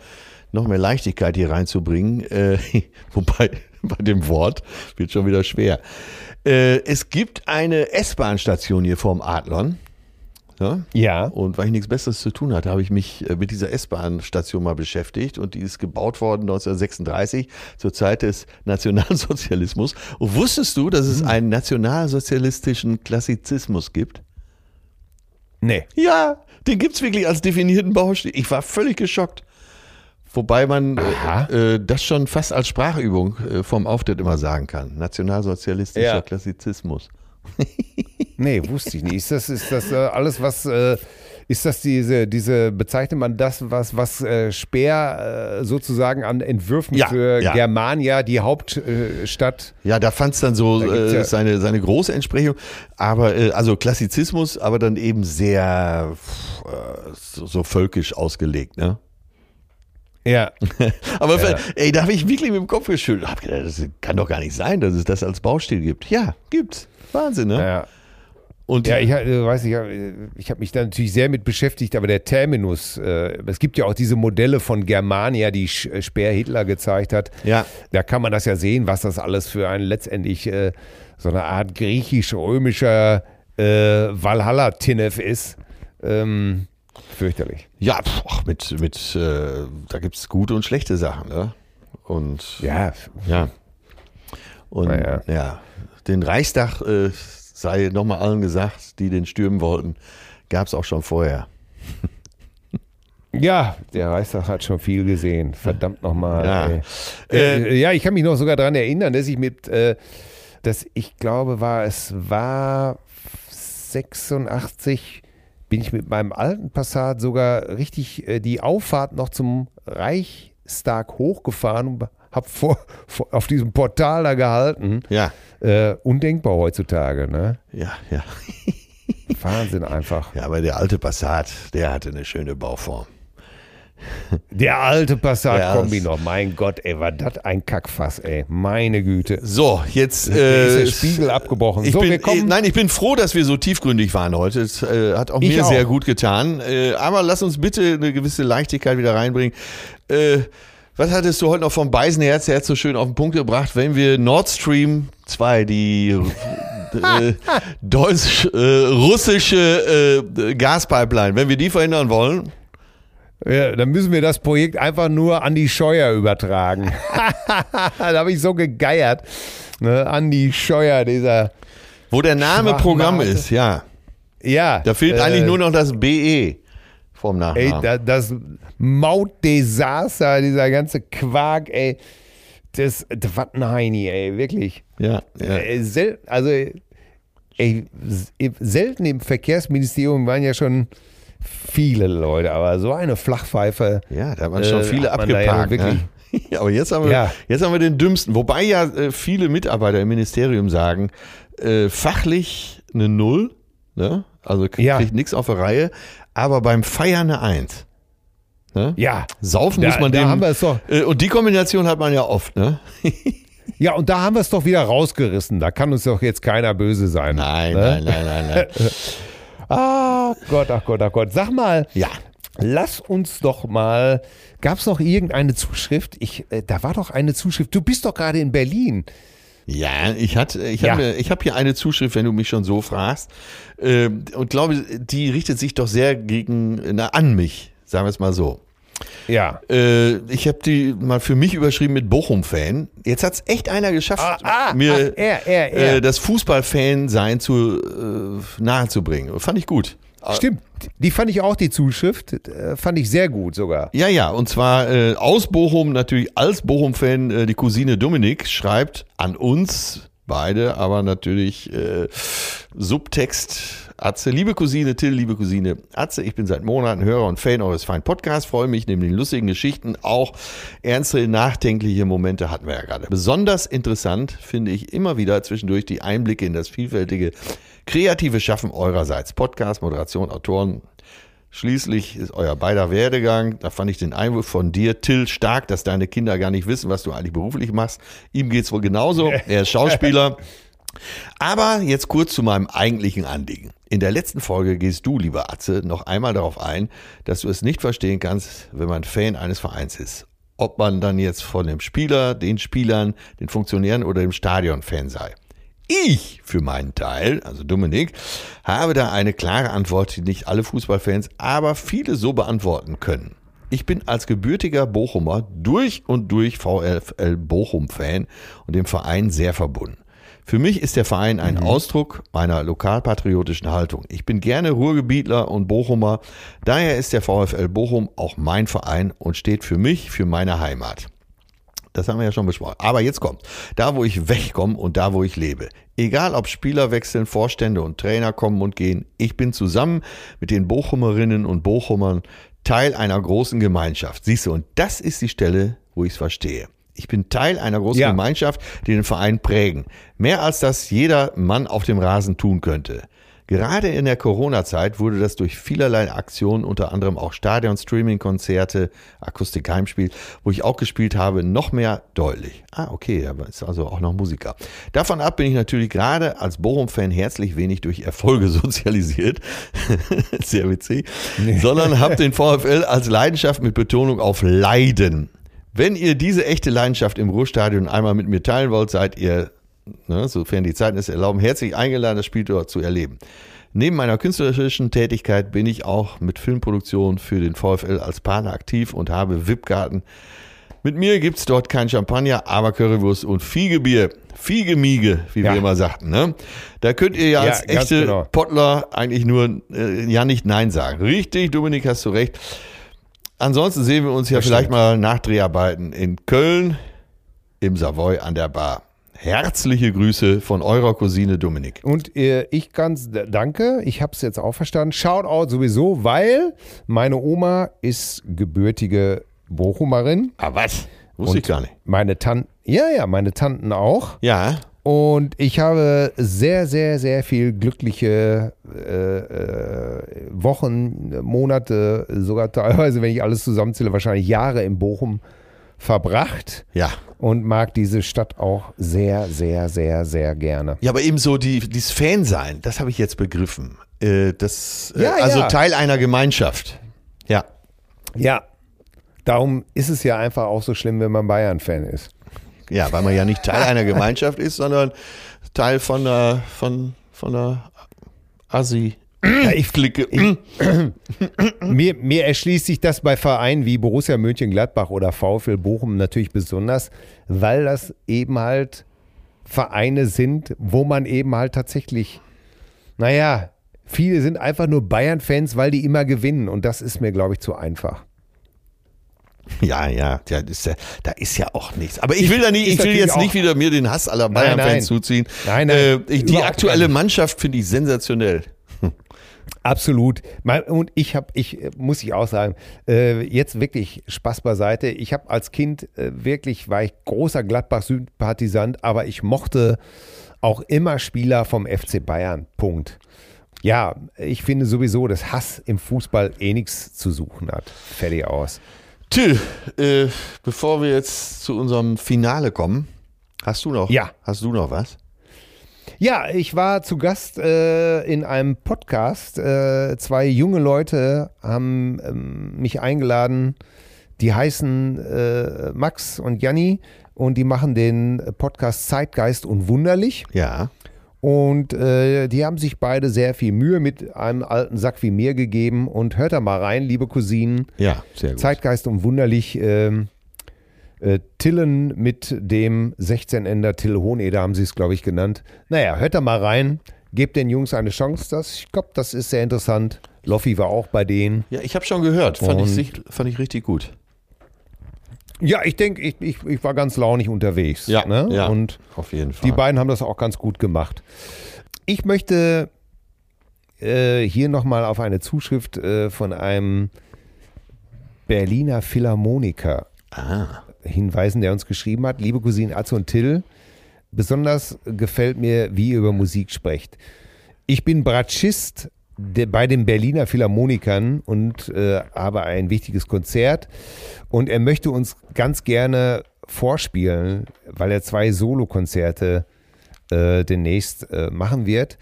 noch mehr Leichtigkeit hier reinzubringen. Äh, wobei bei dem Wort wird schon wieder schwer. Äh, es gibt eine S-Bahn-Station hier vorm Adlon. Ja? Ja. Und weil ich nichts Besseres zu tun hatte, habe ich mich äh, mit dieser S-Bahn-Station mal beschäftigt. Und die ist gebaut worden 1936 zur Zeit des Nationalsozialismus. Und wusstest du, dass es einen nationalsozialistischen Klassizismus gibt? Nee. Ja, den gibt's wirklich als definierten Baustil. Ich war völlig geschockt. Wobei man äh, äh, das schon fast als Sprachübung äh, vom Auftritt immer sagen kann. Nationalsozialistischer Ja. Klassizismus. Nee, wusste ich nicht. Ist das, ist das äh, alles, was, äh, ist das diese, diese, bezeichnet man das, was, was äh, Speer äh, sozusagen an Entwürfen Ja, für ja. Germania, die Hauptstadt, Ja, da fand's dann so Da äh, seine, seine große Entsprechung. Aber äh, also Klassizismus, aber dann eben sehr äh, so, so völkisch ausgelegt, ne? ja, Aber Ja. ey, da habe ich wirklich mit dem Kopf geschüttelt. Hab gedacht, das kann doch gar nicht sein, dass es das als Baustil gibt. Ja, gibt's. Wahnsinn, ne? ja. Und Ja, ich äh, weiß nicht, ich habe mich da natürlich sehr mit beschäftigt, aber der Terminus, äh, es gibt ja auch diese Modelle von Germania, die äh, Speer Hitler gezeigt hat. Ja. Da kann man das ja sehen, was das alles für ein letztendlich äh, so eine Art griechisch-römischer äh, Valhalla-Tinnef ist. Ähm, fürchterlich. Ja, pf, mit, mit äh, da gibt's gute und schlechte Sachen, ne? Und Ja, ja. Und Naja. ja, den Reichstag äh, sei nochmal allen gesagt, die den stürmen wollten, gab's auch schon vorher. Ja, der Reichstag hat schon viel gesehen. Verdammt nochmal. Ja. Ja. Äh, ja, ich kann mich noch sogar daran erinnern, dass ich mit, äh, dass ich glaube, war es war 86, bin ich mit meinem alten Passat sogar richtig äh, die Auffahrt noch zum Reichstag hochgefahren und habe vor, vor, auf diesem Portal da gehalten. Ja, Äh, undenkbar heutzutage, ne? ja, ja. Wahnsinn einfach. Ja, aber der alte Passat, der hatte eine schöne Bauform. Der alte Passat-Kombi das- noch. Mein Gott, ey, war das ein Kackfass, ey. Meine Güte. So, jetzt äh, ist der Spiegel abgebrochen. Ich so, bin, wir kommen. äh, nein, ich bin froh, dass wir so tiefgründig waren heute. Es äh, hat auch Ich mir auch. sehr gut getan. Äh, aber lass uns bitte eine gewisse Leichtigkeit wieder reinbringen. Äh, was hattest du heute noch vom Beisenherz Herz so schön auf den Punkt gebracht, wenn wir Nord Stream 2, die äh, deutsch, äh, russische äh, Gaspipeline, wenn wir die verhindern wollen? Ja, dann müssen wir das Projekt einfach nur an die Scheuer übertragen. da habe ich so gegeiert. Ne, an die Scheuer, dieser. Wo der Name. Programm ist, ja. Ja. Da fehlt äh, eigentlich nur noch das BE vom Ey, Nachnamen. da, das Mautdesaster, dieser ganze Quark, ey. Das, das was ein Heini, ey, wirklich. ja, ja. Äh, sel also, ey, selten im Verkehrsministerium waren ja schon viele Leute, aber so eine Flachpfeife. Ja, da waren schon Äh, viele ja abgeparkt. wirklich- ne? Ja, aber jetzt haben, wir, Ja. jetzt haben wir den dümmsten. Wobei ja äh, viele Mitarbeiter im Ministerium sagen, äh, fachlich eine Null, ne? also k- Ja. kriegt nichts auf der Reihe, aber beim Feiern eine Eins. Ne? Ja. Saufen Da- muss man da dem. haben wir es doch. äh, und die Kombination hat man ja oft, ne? Ja, und da haben wir es doch wieder rausgerissen. Da kann uns doch jetzt keiner böse sein. Nein, ne? nein, nein, nein, nein. Ah, Gott, ach Gott, ach Gott. Sag mal, Ja. lass uns doch mal. Gab es noch irgendeine Zuschrift? Ich, äh, da war doch eine Zuschrift. Du bist doch gerade in Berlin. Ja, ich hatte, ich Ja. habe, ich habe hier eine Zuschrift, wenn du mich schon so fragst, ähm, und glaube, die richtet sich doch sehr gegen, na, an mich, sagen wir es mal so. Ja. Äh, ich habe die mal für mich überschrieben mit Bochum-Fan. Jetzt hat's echt einer geschafft, Ah, ah, mir ach, er, er, er. Äh, das Fußball-Fan-Sein zu äh, nahezubringen. Fand ich gut. Stimmt. Die fand ich auch, die Zuschrift. Äh, fand ich sehr gut sogar. Ja, ja, und zwar äh, aus Bochum, natürlich als Bochum-Fan, äh, die Cousine Dominik schreibt an uns beide, aber natürlich äh, Subtext. Atze, liebe Cousine Till, liebe Cousine Atze, ich bin seit Monaten Hörer und Fan eures feinen Podcasts, freue mich neben den lustigen Geschichten auch ernste, nachdenkliche Momente hatten wir ja gerade. Besonders interessant finde ich immer wieder zwischendurch die Einblicke in das vielfältige kreative Schaffen eurerseits. Podcast, Moderation, Autoren, Schließlich ist euer beider Werdegang, da fand ich den Einwurf von dir, Till, stark, dass deine Kinder gar nicht wissen, was du eigentlich beruflich machst. Ihm geht's wohl genauso. Er ist Schauspieler. Aber jetzt kurz zu meinem eigentlichen Anliegen. In der letzten Folge gehst du, lieber Atze, noch einmal darauf ein, dass du es nicht verstehen kannst, wenn man Fan eines Vereins ist. ob man dann jetzt von dem Spieler, den Spielern, den Funktionären oder dem Stadion-Fan sei. Ich für meinen Teil, also Dominik, habe da eine klare Antwort, die nicht alle Fußballfans, aber viele so beantworten können. Ich bin als gebürtiger Bochumer durch und durch VfL Bochum-Fan und dem Verein sehr verbunden. Für mich ist der Verein ein mhm. Ausdruck meiner lokalpatriotischen Haltung. Ich bin gerne Ruhrgebietler und Bochumer. Daher ist der VfL Bochum auch mein Verein und steht für mich, für meine Heimat. Das haben wir ja schon besprochen. Aber jetzt kommt, da wo ich wegkomme und da wo ich lebe. Egal ob Spieler wechseln, Vorstände und Trainer kommen und gehen, ich bin zusammen mit den Bochumerinnen und Bochumern Teil einer großen Gemeinschaft. Siehst du, und das ist die Stelle, wo ich es verstehe. Ich bin Teil einer großen ja. Gemeinschaft, die den Verein prägen. Mehr als das jeder Mann auf dem Rasen tun könnte. Gerade in der Corona-Zeit wurde das durch vielerlei Aktionen, unter anderem auch Stadion, Streaming-Konzerte, Akustik-Heimspiel, wo ich auch gespielt habe, noch mehr deutlich. Ah, okay, aber ist also auch noch Musiker. Davon ab bin ich natürlich gerade als Bochum-Fan herzlich wenig durch Erfolge sozialisiert. Sehr witzig. Nee. Sondern habe den VfL als Leidenschaft mit Betonung auf Leiden. Wenn ihr diese echte Leidenschaft im Ruhrstadion einmal mit mir teilen wollt, seid ihr ne, sofern die Zeiten es erlauben, herzlich eingeladen, das Spiel dort zu erleben. Neben meiner künstlerischen Tätigkeit bin ich auch mit Filmproduktion für den VfL als Partner aktiv und habe VIP-Karten. Mit mir gibt es dort kein Champagner, aber Currywurst und Fiegebier. Fiegemiege, wie ja. wir immer sagten. Ne? Da könnt ihr ja als ja, echte genau. Pottler eigentlich nur äh, ja nicht Nein sagen. Richtig, Dominik, hast du recht. Ansonsten sehen wir uns ja Bestimmt. vielleicht mal nach Dreharbeiten in Köln im Savoy an der Bar. Herzliche Grüße von eurer Cousine Dominik. Und äh, ich ganz danke, ich habe es jetzt auch verstanden. Shoutout sowieso, weil meine Oma ist gebürtige Bochumerin. Ah, was? Wusste ich gar nicht. Meine Tanten, ja, ja, meine Tanten auch. Ja. Und ich habe sehr, sehr, sehr viel glückliche äh, äh, Wochen, Monate, sogar teilweise, wenn ich alles zusammenzähle, wahrscheinlich Jahre in Bochum verbracht. Ja. Und mag diese Stadt auch sehr, sehr, sehr, sehr gerne. Ja, aber eben so die, dieses Fan-Sein, das habe ich jetzt begriffen. Äh, das, äh, ja, also ja. Teil einer Gemeinschaft. Ja. Ja. Darum ist es ja einfach auch so schlimm, wenn man Bayern-Fan ist. Ja, weil man ja nicht Teil einer Gemeinschaft ist, sondern Teil von der, von, von der Assi ja, ich klicke. Ich, mir, mir erschließt sich das bei Vereinen wie Borussia Mönchengladbach oder VfL Bochum natürlich besonders, weil das eben halt Vereine sind, wo man eben halt tatsächlich, naja, viele sind einfach nur Bayern-Fans, weil die immer gewinnen und das ist mir, glaube ich, zu einfach. Ja, ja, ja, ist ja, da ist ja auch nichts. Aber ich will da nicht, ich will jetzt nicht wieder mir den Hass aller Bayern-Fans zuziehen. Nein, nein. Äh, ich, die aktuelle Mannschaft finde ich sensationell. Absolut. Und ich habe, ich muss ich auch sagen, äh, jetzt wirklich Spaß beiseite. Ich habe als Kind äh, wirklich, war ich großer Gladbach-Sympathisant, aber ich mochte auch immer Spieler vom FC Bayern. Punkt. Ja, ich finde sowieso, dass Hass im Fußball eh nichts zu suchen hat. Fertig aus. Till, äh, bevor wir jetzt zu unserem Finale kommen, hast du noch? Ja. Hast du noch was? Ja, ich war zu Gast äh, in einem Podcast. Äh, zwei junge Leute haben ähm, mich eingeladen. Die heißen äh, Max und Janni und die machen den Podcast Zeitgeist und Wunderlich. Ja. Und äh, die haben sich beide sehr viel Mühe mit einem alten Sack wie mir gegeben. Und hört da mal rein, liebe Cousinen. Ja, sehr gut. Zeitgeist und Wunderlich. Ähm, äh, Tillen mit dem 16-Ender Till Hohneder haben sie es, glaube ich, genannt. Naja, hört da mal rein. Gebt den Jungs eine Chance. Das, ich glaube, das ist sehr interessant. Loffi war auch bei denen. Ja, ich habe schon gehört. Fand ich, fand ich richtig gut. Ja, ich denke, ich, ich, ich war ganz launig unterwegs. Ja, ne? ja und auf jeden Fall. Die beiden haben das auch ganz gut gemacht. Ich möchte äh, hier nochmal auf eine Zuschrift äh, von einem Berliner Philharmoniker ah hinweisen, der uns geschrieben hat. Liebe Cousine Atze und Till, besonders gefällt mir, wie ihr über Musik sprecht. Ich bin Bratschist bei den Berliner Philharmonikern und äh, habe ein wichtiges Konzert. Und er möchte uns ganz gerne vorspielen, weil er zwei Solokonzerte äh, demnächst äh, machen wird.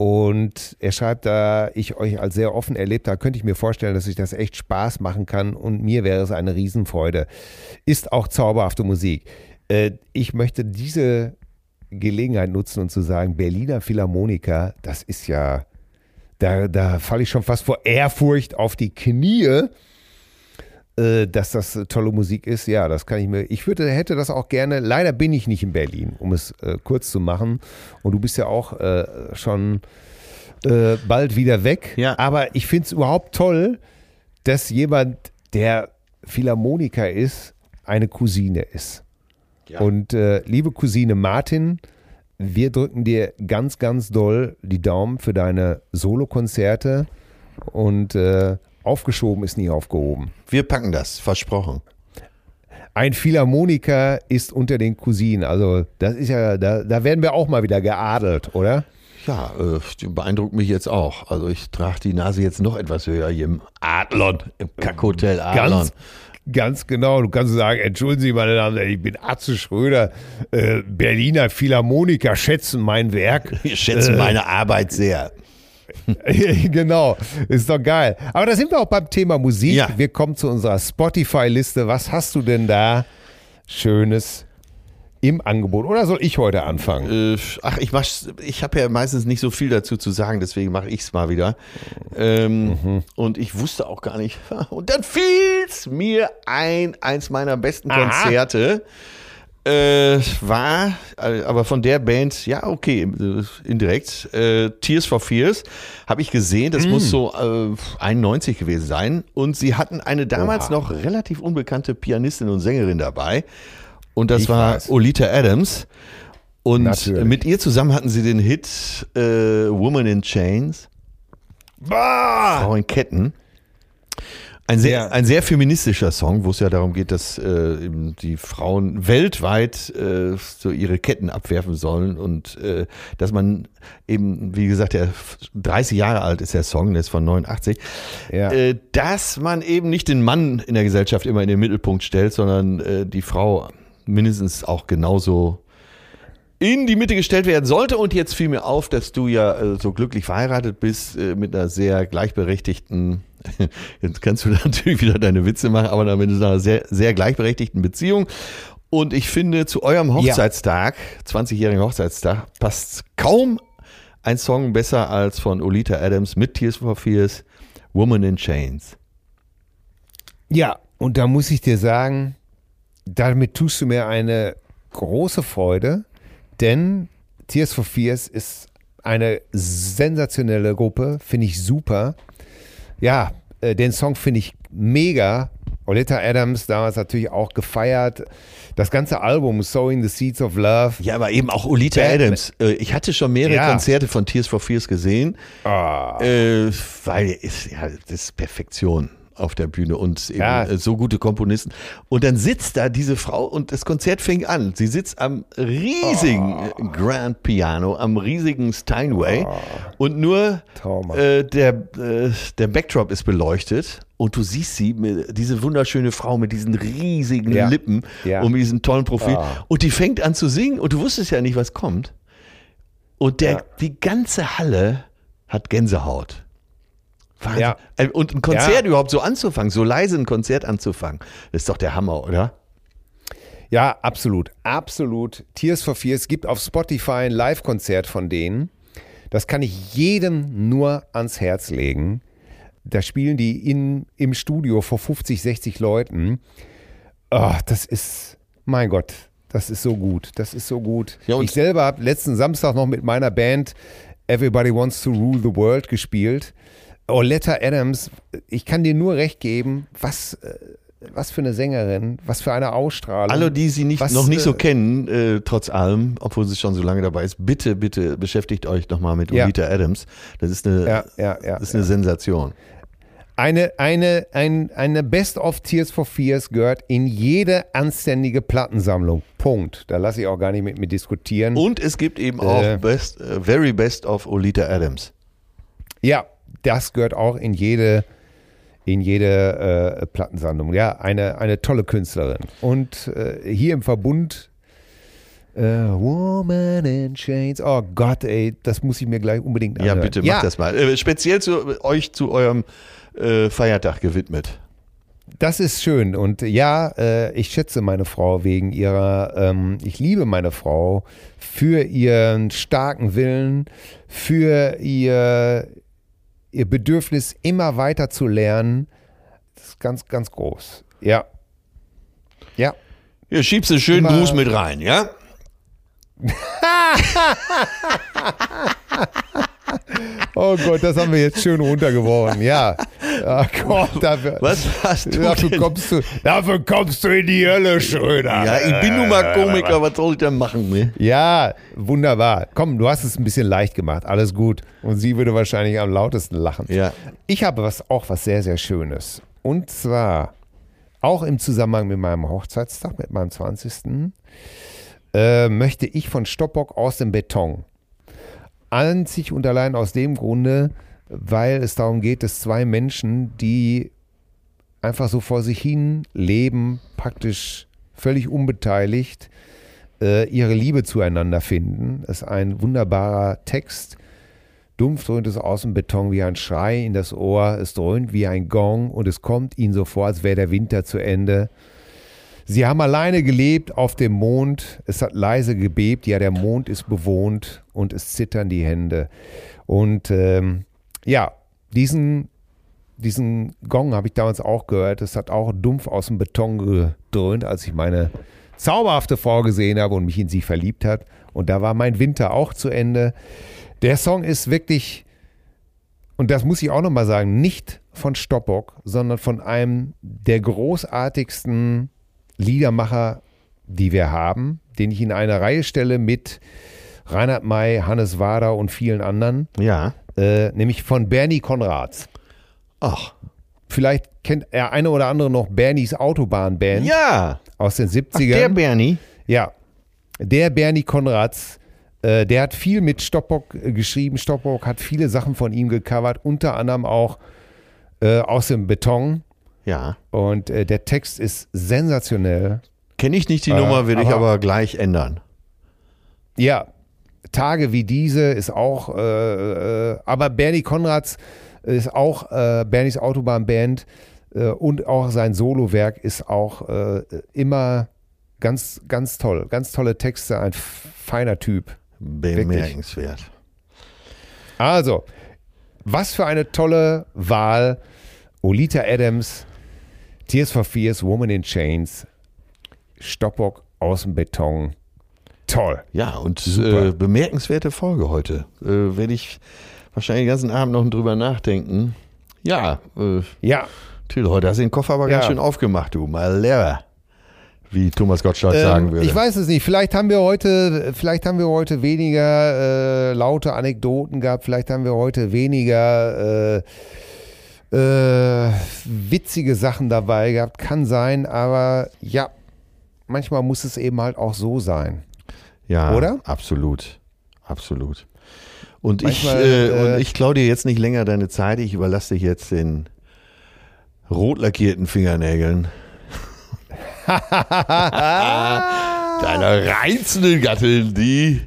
Und er schreibt da, ich euch als sehr offen erlebt habe, könnte ich mir vorstellen, dass ich das echt Spaß machen kann und mir wäre es eine Riesenfreude. Ist auch zauberhafte Musik. Äh, ich möchte diese Gelegenheit nutzen und zu sagen, Berliner Philharmoniker, das ist ja, da, da falle ich schon fast vor Ehrfurcht auf die Knie, dass das tolle Musik ist. Ja, das kann ich mir, ich würde, hätte das auch gerne, leider bin ich nicht in Berlin, um es äh, kurz zu machen. Und du bist ja auch äh, schon äh, bald wieder weg. Ja. Aber ich finde es überhaupt toll, dass jemand, der Philharmoniker ist, eine Cousine ist. Und äh, liebe Cousine Martin, wir drücken dir ganz, ganz doll die Daumen für deine Solokonzerte und äh, aufgeschoben ist nie aufgehoben. Wir packen das, versprochen. Ein Philharmoniker ist unter den Cousinen, also das ist ja, da, da werden wir auch mal wieder geadelt, oder? Ja, äh, beeindruckt mich jetzt auch. Also ich trage die Nase jetzt noch etwas höher hier im Adlon, im Kackhotel Adlon. Ganz, ganz genau. Du kannst sagen, entschuldigen Sie, meine Damen und Herren, ich bin Atze Schröder, äh, Berliner Philharmoniker schätzen mein Werk. Ich schätze Äh, meine Arbeit sehr. genau, ist doch geil. Aber da sind wir auch beim Thema Musik. Ja. Wir kommen zu unserer Spotify-Liste. Was hast du denn da Schönes im Angebot? Oder soll ich heute anfangen? Äh, ach, ich mach, ich habe ja meistens nicht so viel dazu zu sagen, deswegen mache ich es mal wieder. Ähm, Mhm. Und ich wusste auch gar nicht. Und dann fiel's mir ein, eins meiner besten Aha. Äh, war, äh, aber von der Band, ja, okay, äh, indirekt, äh, Tears for Fears, habe ich gesehen, das Mm. muss so äh, 91 gewesen sein. Und sie hatten eine damals Oha. noch relativ unbekannte Pianistin und Sängerin dabei. Und das Ich war weiß. Olita Adams. Und Natürlich. mit ihr zusammen hatten sie den Hit äh, Woman in Chains, Bah! Frau in Ketten. Ein sehr, Ja. ein sehr feministischer Song, wo es ja darum geht, dass äh, eben die Frauen weltweit äh, so ihre Ketten abwerfen sollen und äh, dass man eben, wie gesagt, der 30 Jahre alt ist der Song, der ist von 89, Ja. äh, dass man eben nicht den Mann in der Gesellschaft immer in den Mittelpunkt stellt, sondern äh, die Frau mindestens auch genauso in die Mitte gestellt werden sollte. Und jetzt fiel mir auf, dass du ja äh, so glücklich verheiratet bist äh, mit einer sehr gleichberechtigten, jetzt kannst du natürlich wieder deine Witze machen, aber ist einer sehr, sehr gleichberechtigten Beziehung. Und ich finde, zu eurem Hochzeitstag, 20-jährigen Hochzeitstag, passt kaum ein Song besser als von Olita Adams mit Tears for Fears, Woman in Chains. Ja, und da muss ich dir sagen, damit tust du mir eine große Freude, denn Tears for Fears ist eine sensationelle Gruppe, finde ich super. Ja, äh, den Song finde ich mega. Oleta Adams damals natürlich auch gefeiert. Das ganze Album Sowing the Seeds of Love. Ja, aber eben auch Olita. Adams. Äh, Ich hatte schon mehrere Ja. Konzerte von Tears for Fears gesehen. Ah, Äh, weil ist, ja, das ist Perfektion auf der Bühne und eben äh, so gute Komponisten. Und dann sitzt da diese Frau und das Konzert fing an. Sie sitzt am riesigen Oh. Grand Piano, am riesigen Steinway und nur äh, der, äh, der Backdrop ist beleuchtet und du siehst sie, diese wunderschöne Frau mit diesen riesigen Ja. Lippen Ja. und diesem tollen Profil. Ah. Und die fängt an zu singen und du wusstest ja nicht, was kommt. Und der, die ganze Halle hat Gänsehaut. Wahnsinn. Ja. Äh, Und ein Konzert Ja. überhaupt so anzufangen, so leise ein Konzert anzufangen, ist doch der Hammer, oder? Ja, absolut, absolut. Tears for Fears gibt auf Spotify ein Live-Konzert von denen. Das kann ich jedem nur ans Herz legen. Da spielen die in, im Studio vor 50, 60 Leuten. Ah, das ist, mein Gott, das ist so gut. Das ist so gut. Ja, ich selber habe letzten Samstag noch mit meiner Band Everybody Wants to Rule the World gespielt. Oletta Adams, ich kann dir nur recht geben, was, äh, was für eine Sängerin, was für eine Ausstrahlung. Alle, die sie nicht, Was, noch nicht so äh, kennen, äh, trotz allem, obwohl sie schon so lange dabei ist, bitte, bitte beschäftigt euch nochmal mit Ja. Olita Adams. Das ist eine, Ja, ja, ja. das ist eine Sensation. Eine, eine, ein, eine Best of Tears for Fears gehört in jede anständige Plattensammlung. Punkt. Da lasse ich auch gar nicht mit mir diskutieren. Und es gibt eben auch Äh. best, äh, Very Best of Olita Adams. Ja, das gehört auch in jede, in jede äh, Plattensammlung. Ja, eine, eine tolle Künstlerin. Und äh, hier im Verbund Äh, Woman in Chains. Oh Gott, ey, das muss ich mir gleich unbedingt Ja, anhören. bitte, mach das mal. Äh, speziell zu euch zu eurem äh, Feiertag gewidmet. Das ist schön und ja, äh, ich schätze meine Frau wegen ihrer, ähm, ich liebe meine Frau für ihren starken Willen, für ihr, ihr Bedürfnis immer weiter zu lernen. Das ist ganz, ganz groß. Ja. Ja. Hier schiebst du einen schönen Immer- Gruß mit rein, ja? Oh Gott, das haben wir jetzt schön runtergeworfen. Ja. Ach Gott, dafür, Was hast du dafür, denn? kommst du, dafür kommst du in die Hölle, Schröder. Ja, ich bin nun mal Komiker, was soll ich denn machen? Ne? Ja, wunderbar. Komm, du hast es ein bisschen leicht gemacht. Alles gut. Und sie würde wahrscheinlich am lautesten lachen. Ja. Ich habe was, auch was sehr, sehr Schönes. Und zwar auch im Zusammenhang mit meinem Hochzeitstag, mit meinem 20. Äh, möchte ich von Stoppock aus dem Beton. Einzig und allein aus dem Grunde, weil es darum geht, dass zwei Menschen, die einfach so vor sich hin leben, praktisch völlig unbeteiligt, äh, ihre Liebe zueinander finden. Das ist ein wunderbarer Text. Dumpf dröhnt es aus dem Beton wie ein Schrei in das Ohr. Es dröhnt wie ein Gong und es kommt ihnen so vor, als wäre der Winter zu Ende. Sie haben alleine gelebt auf dem Mond. Es hat leise gebebt. Ja, der Mond ist bewohnt und es zittern die Hände. Und ähm, ja, diesen, diesen Gong habe ich damals auch gehört. Es hat auch dumpf aus dem Beton gedröhnt, als ich meine zauberhafte Frau gesehen habe und mich in sie verliebt hat. Und da war mein Winter auch zu Ende. Der Song ist wirklich, und das muss ich auch nochmal sagen, nicht von Stoppock, sondern von einem der großartigsten Liedermacher, die wir haben, den ich in eine Reihe stelle mit Reinhard May, Hannes Wader und vielen anderen, Ja. äh, nämlich von Bernie Konrads. Ach. Vielleicht kennt er eine oder andere noch Bernies Autobahnband Ja. aus den Ach, 70ern. der Bernie. Ja, der Bernie Konrads, äh, der hat viel mit Stoppock äh, geschrieben. Stoppock hat viele Sachen von ihm gecovert, unter anderem auch äh, aus dem Beton. Ja. Und äh, der Text ist sensationell. Kenne ich nicht die Äh, Nummer, will ich aber- aber gleich ändern. Ja, Tage wie diese ist auch, äh, äh, aber Bernie Konrads ist auch äh, Bernies Autobahnband äh, und auch sein Solowerk ist auch immer ganz, ganz toll. Ganz tolle Texte, ein feiner Typ. Bemerkenswert. Also, was für eine tolle Wahl. Olita Adams, Tears for Fears, Woman in Chains, Stoppock aus dem Beton. Toll. Ja, und äh, bemerkenswerte Folge heute. Äh, Werde ich wahrscheinlich den ganzen Abend noch drüber nachdenken. Ja, äh, Ja, Till, heute hast du den Koffer aber ganz Ja. schön aufgemacht, du. Mal leer. Wie Thomas Gottschalk sagen ähm, würde. ich weiß es nicht. Vielleicht haben wir heute, vielleicht haben wir heute weniger äh, laute Anekdoten gehabt. Vielleicht haben wir heute weniger äh, äh, witzige Sachen dabei gehabt. Kann sein, aber ja, manchmal muss es eben halt auch so sein. Ja, Oder? Absolut. Absolut. Und ich, Manchmal, äh, äh, und ich klaue dir jetzt nicht länger deine Zeit. Ich überlasse dich jetzt den rot lackierten Fingernägeln. Deiner reizenden Gattin, die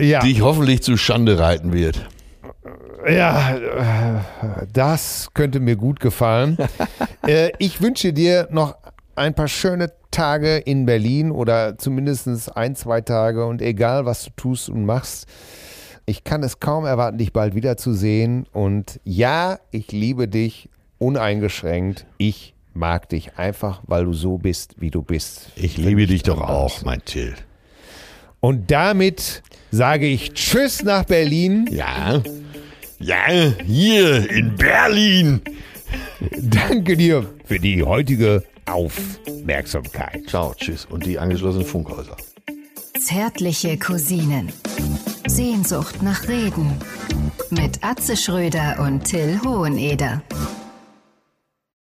Ja. dich hoffentlich zu Schande reiten wird. Ja, äh, das könnte mir gut gefallen. äh, ich wünsche dir noch ein paar schöne Tage in Berlin oder zumindest ein, zwei Tage und egal, was du tust und machst. Ich kann es kaum erwarten, dich bald wiederzusehen. Und ja, ich liebe dich uneingeschränkt. Ich mag dich einfach, weil du so bist, wie du bist. Ich liebe dich doch auch, mein Till. Und damit sage ich Tschüss nach Berlin. Ja. Ja, hier in Berlin. Danke dir für die heutige Aufmerksamkeit. Ciao, tschüss. Und die angeschlossenen Funkhäuser. Zärtliche Cousinen. Sehnsucht nach Reden. Mit Atze Schröder und Till Hoheneder.